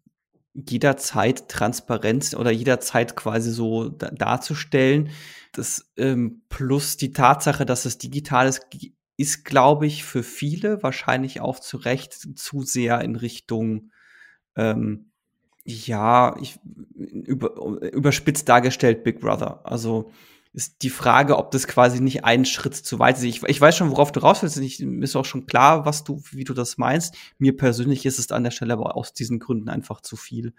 Speaker 2: jederzeit Transparenz oder jederzeit quasi so da darzustellen, das ähm, plus die Tatsache, dass es digital ist, ist, glaube ich, für viele wahrscheinlich auch zu Recht zu sehr in Richtung ähm, ja, ich, über, überspitzt dargestellt Big Brother. Also ist die Frage, ob das quasi nicht einen Schritt zu weit ist. Ich, ich weiß schon, worauf du raus willst. Ich, ist auch schon klar, was du, wie du das meinst. Mir persönlich ist es an der Stelle aber aus diesen Gründen einfach zu viel.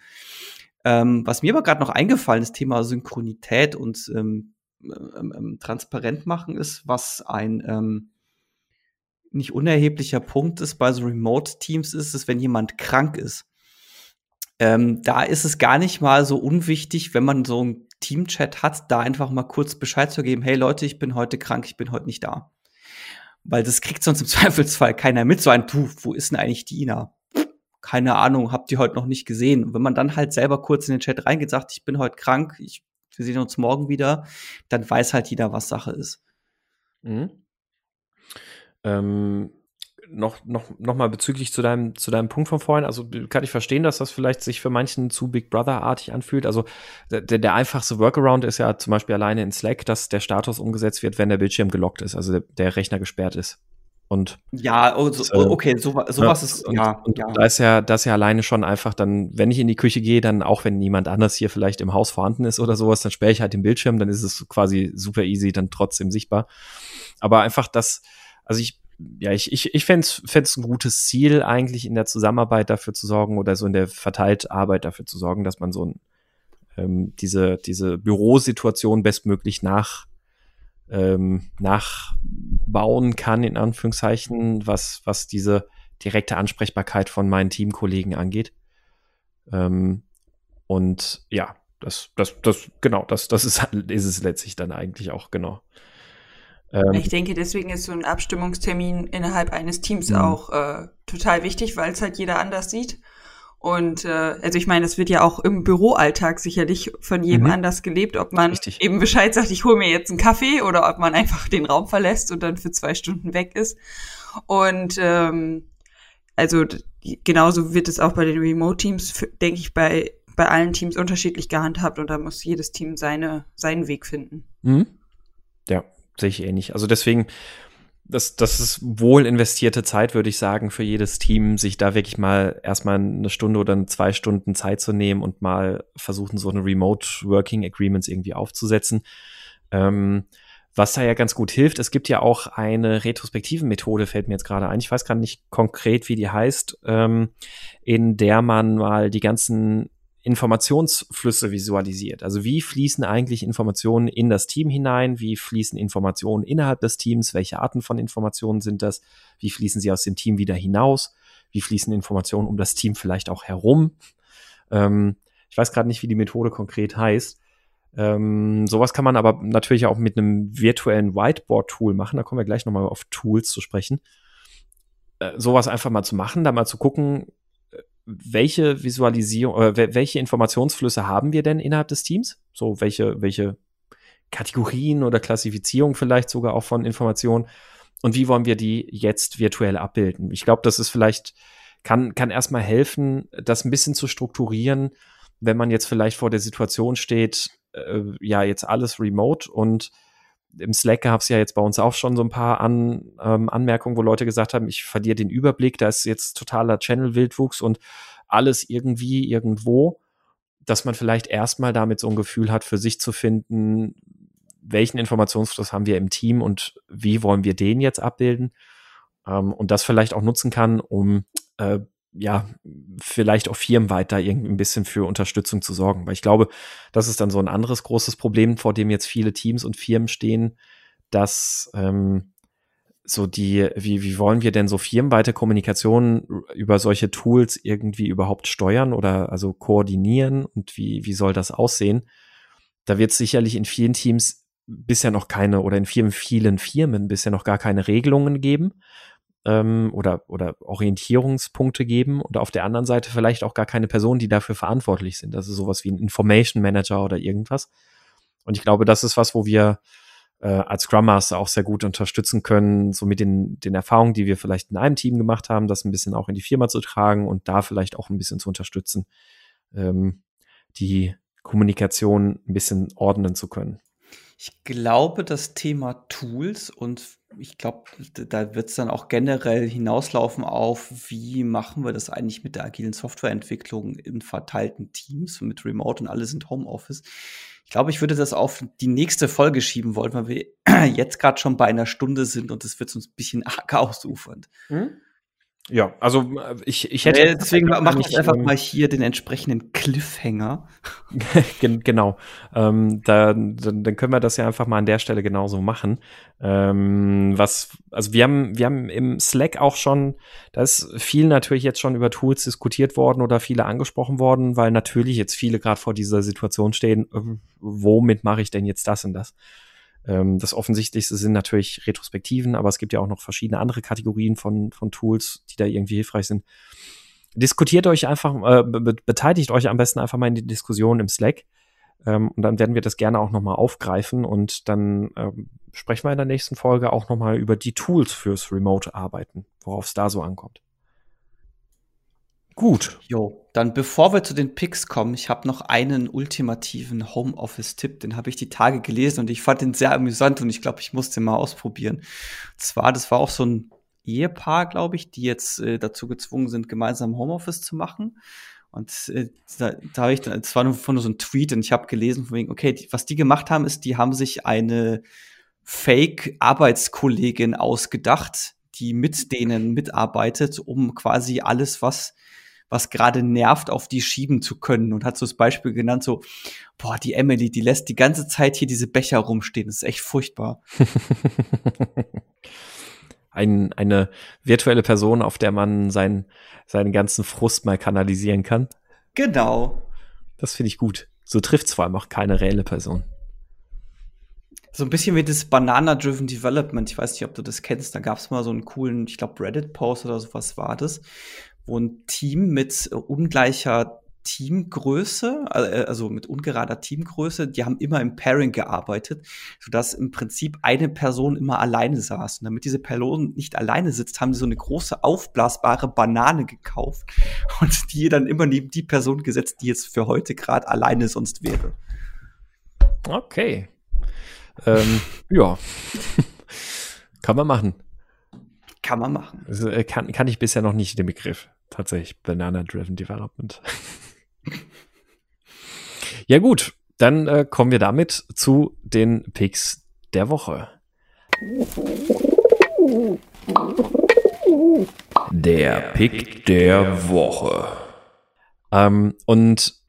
Speaker 2: Ähm, was mir aber gerade noch eingefallen ist, Thema Synchronität und ähm, ähm, ähm, transparent machen ist, was ein ähm, nicht unerheblicher Punkt ist bei so Remote-Teams, ist es, wenn jemand krank ist. Ähm, da ist es gar nicht mal so unwichtig, wenn man so einen Teamchat hat, da einfach mal kurz Bescheid zu geben, hey Leute, ich bin heute krank, ich bin heute nicht da. Weil das kriegt sonst im Zweifelsfall keiner mit. So ein, du, wo ist denn eigentlich Dina? Keine Ahnung, habt ihr heute noch nicht gesehen. Und wenn man dann halt selber kurz in den Chat reingeht, sagt, ich bin heute krank, ich, wir sehen uns morgen wieder, dann weiß halt jeder, was Sache ist. Mhm.
Speaker 1: Ähm, noch, noch, noch mal bezüglich zu deinem, zu deinem Punkt von vorhin, also kann ich verstehen, dass das vielleicht sich für manchen zu Big Brother-artig anfühlt. Also der, der einfachste Workaround ist ja zum Beispiel alleine in Slack, dass der Status umgesetzt wird, wenn der Bildschirm gelockt ist, also der, der Rechner gesperrt ist. Und
Speaker 2: ja, so, äh, okay, so, sowas ja, ist
Speaker 1: und,
Speaker 2: ja,
Speaker 1: und ja. Da ist ja das ja alleine schon einfach dann, wenn ich in die Küche gehe, dann auch wenn niemand anders hier vielleicht im Haus vorhanden ist oder sowas, dann sperre ich halt den Bildschirm, dann ist es quasi super easy, dann trotzdem sichtbar. Aber einfach das, also ich ja, ich, ich, ich fände es ein gutes Ziel, eigentlich in der Zusammenarbeit dafür zu sorgen oder so in der Verteiltarbeit dafür zu sorgen, dass man so ein, ähm, diese, diese Bürosituation bestmöglich nach, ähm, nachbauen kann, in Anführungszeichen, was, was diese direkte Ansprechbarkeit von meinen Teamkollegen angeht. Ähm, und ja, das, das, das, genau, das, das ist, ist es letztlich dann eigentlich auch, genau.
Speaker 3: Ähm, ich denke, deswegen ist so ein Abstimmungstermin innerhalb eines Teams mh. auch äh, total wichtig, weil es halt jeder anders sieht. Und äh, also ich meine, es wird ja auch im Büroalltag sicherlich von jedem mhm. anders gelebt, ob man Richtig. eben Bescheid sagt, ich hole mir jetzt einen Kaffee oder ob man einfach den Raum verlässt und dann für zwei Stunden weg ist. Und ähm, also genauso wird es auch bei den Remote-Teams, denke ich, bei, bei allen Teams unterschiedlich gehandhabt und da muss jedes Team seine, seinen Weg finden.
Speaker 1: Mhm. Ja, sehe ich eh nicht. Also deswegen, das, das ist wohl investierte Zeit, würde ich sagen, für jedes Team, sich da wirklich mal erstmal eine Stunde oder zwei Stunden Zeit zu nehmen und mal versuchen, so eine Remote Working Agreements irgendwie aufzusetzen. Ähm, was da ja ganz gut hilft, es gibt ja auch eine retrospektive Methode, fällt mir jetzt gerade ein. Ich weiß gerade nicht konkret, wie die heißt, ähm, in der man mal die ganzen Informationsflüsse visualisiert. Also wie fließen eigentlich Informationen in das Team hinein? Wie fließen Informationen innerhalb des Teams? Welche Arten von Informationen sind das? Wie fließen sie aus dem Team wieder hinaus? Wie fließen Informationen um das Team vielleicht auch herum? Ähm, ich weiß gerade nicht, wie die Methode konkret heißt. Ähm, sowas kann man aber natürlich auch mit einem virtuellen Whiteboard-Tool machen. Da kommen wir gleich nochmal auf Tools zu sprechen. Äh, sowas einfach mal zu machen, da mal zu gucken, welche Visualisierung, äh, welche Informationsflüsse haben wir denn innerhalb des Teams? So, welche, welche Kategorien oder Klassifizierung vielleicht sogar auch von Informationen? Und wie wollen wir die jetzt virtuell abbilden? Ich glaube, das ist vielleicht, kann, kann erstmal helfen, das ein bisschen zu strukturieren, wenn man jetzt vielleicht vor der Situation steht, äh, ja, jetzt alles remote und im Slack gab es ja jetzt bei uns auch schon so ein paar An, ähm, Anmerkungen, wo Leute gesagt haben, ich verliere den Überblick, da ist jetzt totaler Channel-Wildwuchs und alles irgendwie irgendwo, dass man vielleicht erstmal damit so ein Gefühl hat, für sich zu finden, welchen Informationsfluss haben wir im Team und wie wollen wir den jetzt abbilden ähm, und das vielleicht auch nutzen kann, um äh, ja, vielleicht auch firmenweit da irgendwie ein bisschen für Unterstützung zu sorgen. Weil ich glaube, das ist dann so ein anderes großes Problem, vor dem jetzt viele Teams und Firmen stehen, dass ähm, so die, wie, wie wollen wir denn so firmenweite Kommunikation über solche Tools irgendwie überhaupt steuern oder also koordinieren und wie, wie soll das aussehen? Da wird sicherlich in vielen Teams bisher noch keine oder in vielen, vielen Firmen bisher noch gar keine Regelungen geben ähm, oder, oder Orientierungspunkte geben und auf der anderen Seite vielleicht auch gar keine Personen, die dafür verantwortlich sind. Also sowas wie ein Information Manager oder irgendwas. Und ich glaube, das ist was, wo wir äh, als Scrum Master auch sehr gut unterstützen können, so mit den, den Erfahrungen, die wir vielleicht in einem Team gemacht haben, das ein bisschen auch in die Firma zu tragen und da vielleicht auch ein bisschen zu unterstützen, ähm, die Kommunikation ein bisschen ordnen zu können.
Speaker 2: Ich glaube, das Thema Tools und ich glaube, da wird es dann auch generell hinauslaufen auf, wie machen wir das eigentlich mit der agilen Softwareentwicklung in verteilten Teams mit Remote und alle sind Homeoffice. Ich glaube, ich würde das auf die nächste Folge schieben wollen, weil wir jetzt gerade schon bei einer Stunde sind und es wird uns ein bisschen arg ausufernd. Hm?
Speaker 1: Ja, also äh, ich, ich hätte.
Speaker 2: Ja, deswegen mache ich einfach ähm, mal hier den entsprechenden Cliffhanger.
Speaker 1: genau. Ähm, da, dann, dann können wir das ja einfach mal an der Stelle genauso machen. Ähm, was, also wir haben, wir haben im Slack auch schon, da ist viel natürlich jetzt schon über Tools diskutiert worden oder viele angesprochen worden, weil natürlich jetzt viele gerade vor dieser Situation stehen, äh, womit mache ich denn jetzt das und das? Ähm, das Offensichtlichste sind natürlich Retrospektiven, aber es gibt ja auch noch verschiedene andere Kategorien von, von Tools, die da irgendwie hilfreich sind. Diskutiert euch einfach, äh, be beteiligt euch am besten einfach mal in die Diskussion im Slack. Ähm, und dann werden wir das gerne auch nochmal aufgreifen und dann ähm, sprechen wir in der nächsten Folge auch nochmal über die Tools fürs Remote-Arbeiten, worauf es da so ankommt.
Speaker 2: Gut. Jo, dann bevor wir zu den Picks kommen, ich habe noch einen ultimativen Homeoffice-Tipp, den habe ich die Tage gelesen und ich fand den sehr amüsant und ich glaube, ich musste mal ausprobieren. Und zwar, das war auch so ein Ehepaar, glaube ich, die jetzt äh, dazu gezwungen sind, gemeinsam Homeoffice zu machen. Und äh, da, da habe ich dann, es war nur, nur so ein Tweet und ich habe gelesen von wegen, okay, die, was die gemacht haben, ist, die haben sich eine Fake-Arbeitskollegin ausgedacht, die mit denen mitarbeitet, um quasi alles, was was gerade nervt, auf die schieben zu können und hat so das Beispiel genannt, so, boah, die Emily, die lässt die ganze Zeit hier diese Becher rumstehen. Das ist echt furchtbar.
Speaker 1: Ein, eine virtuelle Person, auf der man seinen, seinen ganzen Frust mal kanalisieren kann.
Speaker 2: Genau.
Speaker 1: Das finde ich gut. So trifft es vor allem auch keine reelle Person.
Speaker 2: So ein bisschen wie das Banana-Driven Development. Ich weiß nicht, ob du das kennst. Da gab es mal so einen coolen, ich glaube, Reddit-Post oder sowas war das, wo ein Team mit äh, ungleicher Teamgröße, äh, also mit ungerader Teamgröße, die haben immer im Pairing gearbeitet, sodass im Prinzip eine Person immer alleine saß. Und damit diese Person nicht alleine sitzt, haben sie so eine große aufblasbare Banane gekauft und die dann immer neben die Person gesetzt, die jetzt für heute gerade alleine sonst wäre.
Speaker 1: Okay. Ähm, ja. Kann man machen.
Speaker 2: Kann man machen.
Speaker 1: Also, äh, kann, kann ich bisher noch nicht den Begriff. Tatsächlich, Banana-Driven Development. ja, gut. Dann äh, kommen wir damit zu den Picks der Woche. Der Pick der Woche. Ähm, und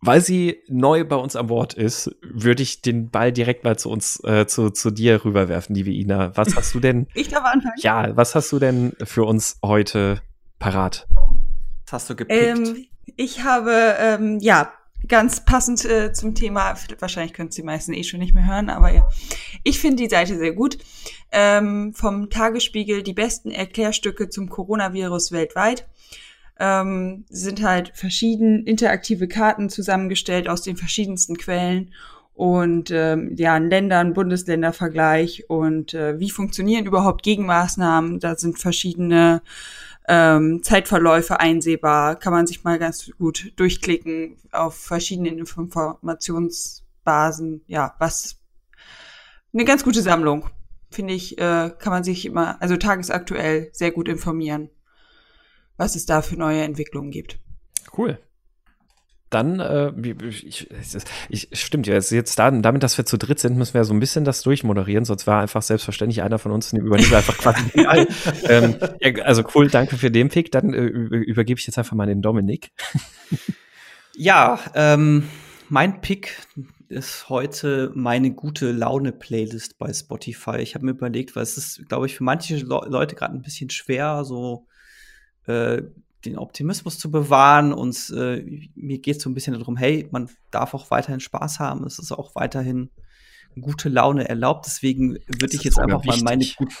Speaker 1: weil sie neu bei uns an Bord ist, würde ich den Ball direkt mal zu uns, äh, zu, zu dir rüberwerfen, liebe Ina. Was hast du denn?
Speaker 3: ich darf anfangen.
Speaker 1: Ja, was hast du denn für uns heute parat?
Speaker 2: Was hast du gepickt?
Speaker 3: Ähm, ich habe, ähm, ja, ganz passend äh, zum Thema, wahrscheinlich können es die meisten eh schon nicht mehr hören, aber ja, ich finde die Seite sehr gut. Ähm, vom Tagesspiegel die besten Erklärstücke zum Coronavirus weltweit. ähm, sind halt verschieden interaktive Karten zusammengestellt aus den verschiedensten Quellen und ähm, ja, ein Länder, ein Bundesländervergleich und äh, wie funktionieren überhaupt Gegenmaßnahmen. Da sind verschiedene ähm, Zeitverläufe einsehbar, kann man sich mal ganz gut durchklicken auf verschiedenen Informationsbasen. Ja, was eine ganz gute Sammlung. Finde ich, äh, kann man sich immer, also tagesaktuell sehr gut informieren, was es da für neue Entwicklungen gibt.
Speaker 1: Cool dann, äh, ich, ich, stimmt ja, jetzt, jetzt da, damit, dass wir zu dritt sind, müssen wir so ein bisschen das durchmoderieren, sonst war einfach selbstverständlich einer von uns übernimmt einfach quasi ähm, ja, Also cool, danke für den Pick. Dann äh, übergebe ich jetzt einfach mal den Dominik.
Speaker 2: ja, ähm, mein Pick ist heute meine gute Laune-Playlist bei Spotify. Ich habe mir überlegt, weil es ist, glaube ich, für manche Le Leute gerade ein bisschen schwer, so äh, den Optimismus zu bewahren. Und äh, mir geht es so ein bisschen darum, hey, man darf auch weiterhin Spaß haben. Es ist auch weiterhin gute Laune erlaubt. Deswegen würde ich jetzt einfach wichtig. mal meine gut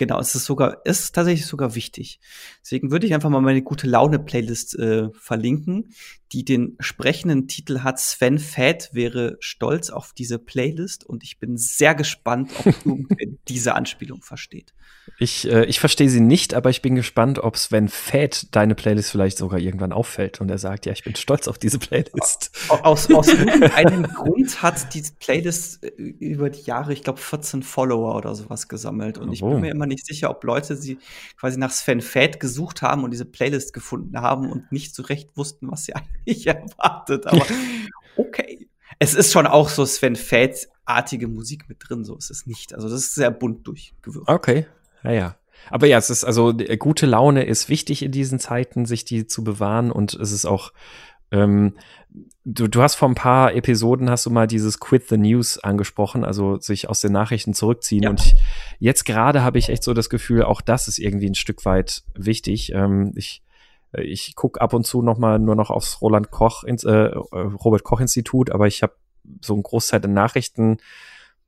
Speaker 2: Genau, es ist sogar, es ist tatsächlich sogar wichtig. Deswegen würde ich einfach mal meine gute Laune-Playlist äh, verlinken, die den sprechenden Titel hat. Sven Fett wäre stolz auf diese Playlist und ich bin sehr gespannt, ob irgendwer diese Anspielung versteht.
Speaker 1: Ich, äh, ich verstehe sie nicht, aber ich bin gespannt, ob Sven Fett deine Playlist vielleicht sogar irgendwann auffällt und er sagt, ja, ich bin stolz auf diese Playlist.
Speaker 2: Aus, aus irgendeinem Grund hat diese Playlist äh, über die Jahre, ich glaube, 14 Follower oder sowas gesammelt. Und ich bin oh. mir immer nicht sicher, ob Leute sie quasi nach Sven Fett gesucht haben und diese Playlist gefunden haben und nicht so recht wussten, was sie eigentlich erwartet. Aber okay. Es ist schon auch so Sven Fett-artige Musik mit drin, so ist es nicht. Also das ist sehr bunt durchgewürzt.
Speaker 1: Okay, ja, ja. Aber ja, es ist also gute Laune ist wichtig in diesen Zeiten, sich die zu bewahren und es ist auch ähm, du, du hast vor ein paar Episoden hast du mal dieses Quit the News angesprochen, also sich aus den Nachrichten zurückziehen. Ja. Und ich, jetzt gerade habe ich echt so das Gefühl, auch das ist irgendwie ein Stück weit wichtig. Ähm, ich ich gucke ab und zu noch mal nur noch aufs Roland Koch, ins, äh, Robert Koch Institut, aber ich habe so einen Großteil der Nachrichten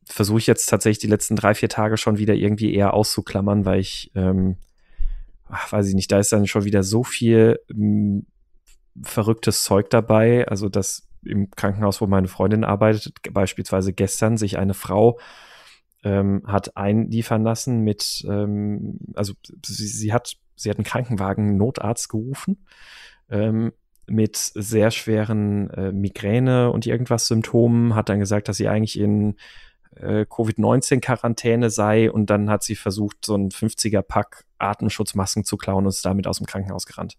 Speaker 1: versuche ich jetzt tatsächlich die letzten drei, vier Tage schon wieder irgendwie eher auszuklammern, weil ich, ähm, ach, weiß ich nicht, da ist dann schon wieder so viel m, hm, verrücktes Zeug dabei. Also, dass im Krankenhaus, wo meine Freundin arbeitet, beispielsweise gestern sich eine Frau ähm, hat einliefern lassen mit, ähm, also sie, sie, hat, sie hat einen Krankenwagen Notarzt gerufen ähm, mit sehr schweren äh, Migräne und irgendwas Symptomen, hat dann gesagt, dass sie eigentlich in äh, Covid-19-Quarantäne sei und dann hat sie versucht, so ein 50er-Pack Atemschutzmasken zu klauen und ist damit aus dem Krankenhaus gerannt.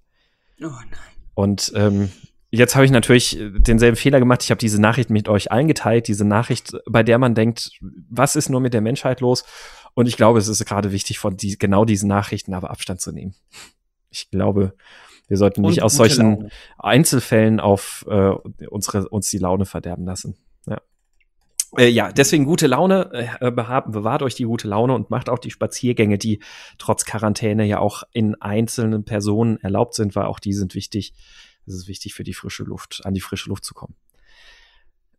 Speaker 1: Oh nein. Und ähm, jetzt habe ich natürlich denselben Fehler gemacht. Ich habe diese Nachricht mit euch allen geteilt, diese Nachricht, bei der man denkt, was ist nur mit der Menschheit los? Und ich glaube, es ist gerade wichtig, von die, genau diesen Nachrichten aber Abstand zu nehmen. Ich glaube, wir sollten nicht aus solchen Laune. Einzelfällen auf äh, unsere, uns die Laune verderben lassen. Äh, ja, deswegen gute Laune, äh, bewahrt euch die gute Laune und macht auch die Spaziergänge, die trotz Quarantäne ja auch in einzelnen Personen erlaubt sind, weil auch die sind wichtig. Es ist wichtig für die frische Luft, an die frische Luft zu kommen.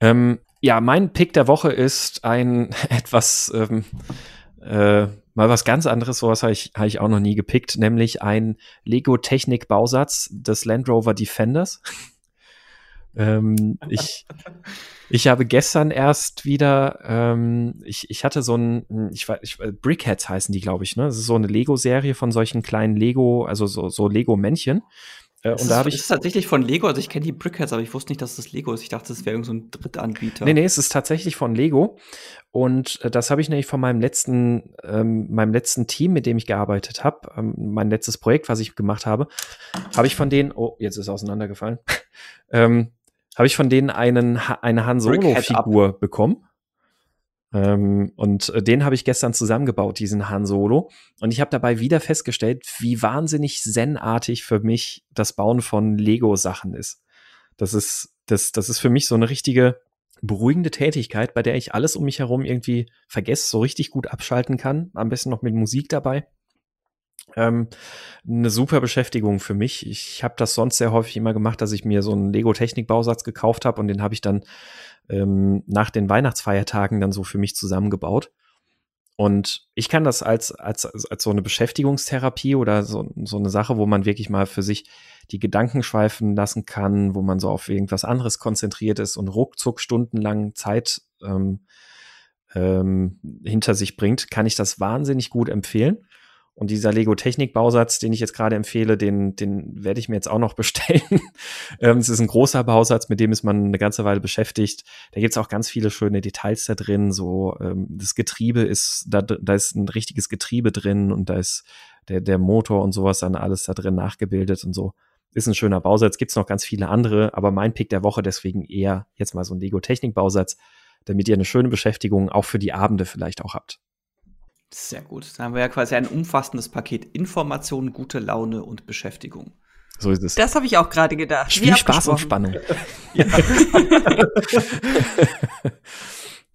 Speaker 1: Ähm, ja, mein Pick der Woche ist ein etwas, ähm, äh, mal was ganz anderes, sowas habe ich, hab ich auch noch nie gepickt, nämlich ein Lego-Technik-Bausatz des Land Rover Defenders. ähm, ich ich habe gestern erst wieder, ähm, ich, ich hatte so ein, ich ich, Brickheads heißen die, glaube ich, ne? Das ist so eine Lego-Serie von solchen kleinen Lego, also so, so Lego-Männchen.
Speaker 2: Äh, und da habe ich. Ist tatsächlich von Lego, also ich kenne die Brickheads, aber ich wusste nicht, dass das Lego ist. Ich dachte, das wäre irgendein so Drittanbieter.
Speaker 1: Nee, nee, es ist tatsächlich von Lego. Und äh, das habe ich nämlich von meinem letzten, ähm, meinem letzten Team, mit dem ich gearbeitet habe, ähm, mein letztes Projekt, was ich gemacht habe, habe ich von denen, oh, jetzt ist auseinandergefallen. ähm, habe ich von denen einen, eine Han Solo-Figur bekommen. Ähm, und äh, den habe ich gestern zusammengebaut, diesen Han Solo. Und ich habe dabei wieder festgestellt, wie wahnsinnig zen-artig für mich das Bauen von Lego-Sachen ist. Das ist, das, das ist für mich so eine richtige beruhigende Tätigkeit, bei der ich alles um mich herum irgendwie vergesse, so richtig gut abschalten kann. Am besten noch mit Musik dabei. Ähm, eine super Beschäftigung für mich. Ich habe das sonst sehr häufig immer gemacht, dass ich mir so einen Lego-Technik-Bausatz gekauft habe und den habe ich dann ähm, nach den Weihnachtsfeiertagen dann so für mich zusammengebaut. Und ich kann das als, als, als so eine Beschäftigungstherapie oder so, so eine Sache, wo man wirklich mal für sich die Gedanken schweifen lassen kann, wo man so auf irgendwas anderes konzentriert ist und ruckzuck stundenlang Zeit ähm, ähm, hinter sich bringt, kann ich das wahnsinnig gut empfehlen. Und dieser Lego Technik Bausatz, den ich jetzt gerade empfehle, den, den werde ich mir jetzt auch noch bestellen. ähm, es ist ein großer Bausatz, mit dem ist man eine ganze Weile beschäftigt. Da gibt's auch ganz viele schöne Details da drin. So ähm, das Getriebe ist, da, da ist ein richtiges Getriebe drin und da ist der, der Motor und sowas dann alles da drin nachgebildet und so. Ist ein schöner Bausatz. Gibt's noch ganz viele andere, aber mein Pick der Woche deswegen eher jetzt mal so ein Lego Technik Bausatz, damit ihr eine schöne Beschäftigung auch für die Abende vielleicht auch habt.
Speaker 2: Sehr gut. Dann haben wir ja quasi ein umfassendes Paket Information, gute Laune und Beschäftigung.
Speaker 3: So ist es. Das habe ich auch gerade gedacht.
Speaker 1: Viel Spaß und Spannung.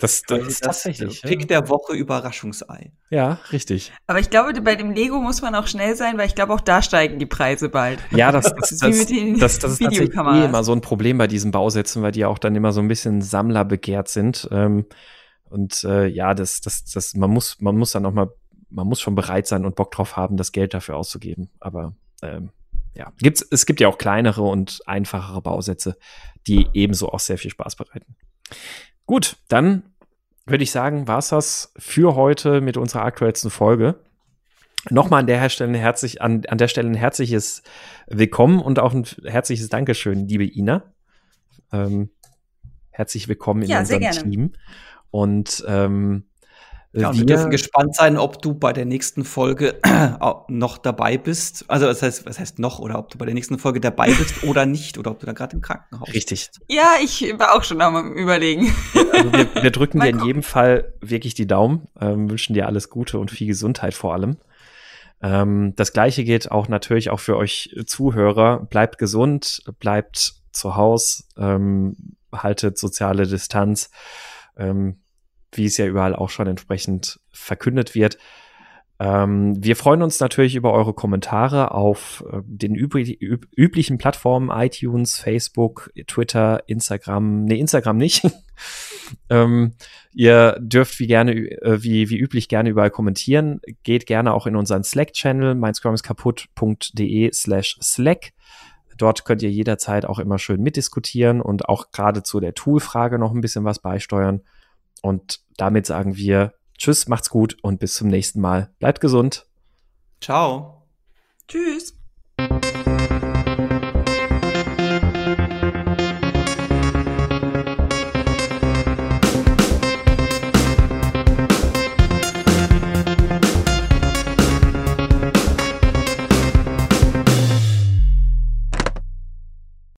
Speaker 2: Das, das, ist tatsächlich. Pick ja. der Woche Überraschungsei.
Speaker 1: Ja, richtig.
Speaker 3: Aber ich glaube, bei dem Lego muss man auch schnell sein, weil ich glaube, auch da steigen die Preise bald.
Speaker 1: Ja, das, das, das, das, das, das ist tatsächlich eh immer so ein Problem bei diesen Bausätzen, weil die auch dann immer so ein bisschen Sammler begehrt sind. Ähm, und äh, ja, das, das, das, man muss, man muss dann auch mal, man muss schon bereit sein und Bock drauf haben, das Geld dafür auszugeben. Aber ähm, ja, gibt's, es gibt ja auch kleinere und einfachere Bausätze, die ebenso auch sehr viel Spaß bereiten. Gut, dann würde ich sagen, war's das für heute mit unserer aktuellsten Folge. Nochmal an der Stelle herzlich, an, an der Stelle ein herzliches Willkommen und auch ein herzliches Dankeschön, liebe Ina. Ähm, herzlich willkommen in ja, unserem Team. Und ähm,
Speaker 2: ja, wir, wir dürfen gespannt sein, ob du bei der nächsten Folge noch dabei bist. Also das heißt, was heißt noch oder ob du bei der nächsten Folge dabei bist oder nicht oder ob du da gerade im Krankenhaus
Speaker 1: Richtig.
Speaker 2: bist.
Speaker 3: Ja, ich war auch schon am überlegen.
Speaker 1: Also wir, wir drücken dir in jedem Fall wirklich die Daumen, ähm, wünschen dir alles Gute und viel Gesundheit vor allem. Ähm, das gleiche geht auch natürlich auch für euch Zuhörer. Bleibt gesund, bleibt zu Hause, ähm, haltet soziale Distanz ähm, wie es ja überall auch schon entsprechend verkündet wird. Ähm, wir freuen uns natürlich über eure Kommentare auf äh, den übri üb üblichen Plattformen iTunes, Facebook, Twitter, Instagram. Nee, Instagram nicht. ähm, ihr dürft wie gerne, äh, wie, wie üblich gerne überall kommentieren. Geht gerne auch in unseren Slack-Channel, meinscrumiskaputt.de slash Slack. Dort könnt ihr jederzeit auch immer schön mitdiskutieren und auch gerade zu der Tool-Frage noch ein bisschen was beisteuern. Und damit sagen wir Tschüss, macht's gut und bis zum nächsten Mal. Bleibt gesund.
Speaker 2: Ciao.
Speaker 3: Tschüss.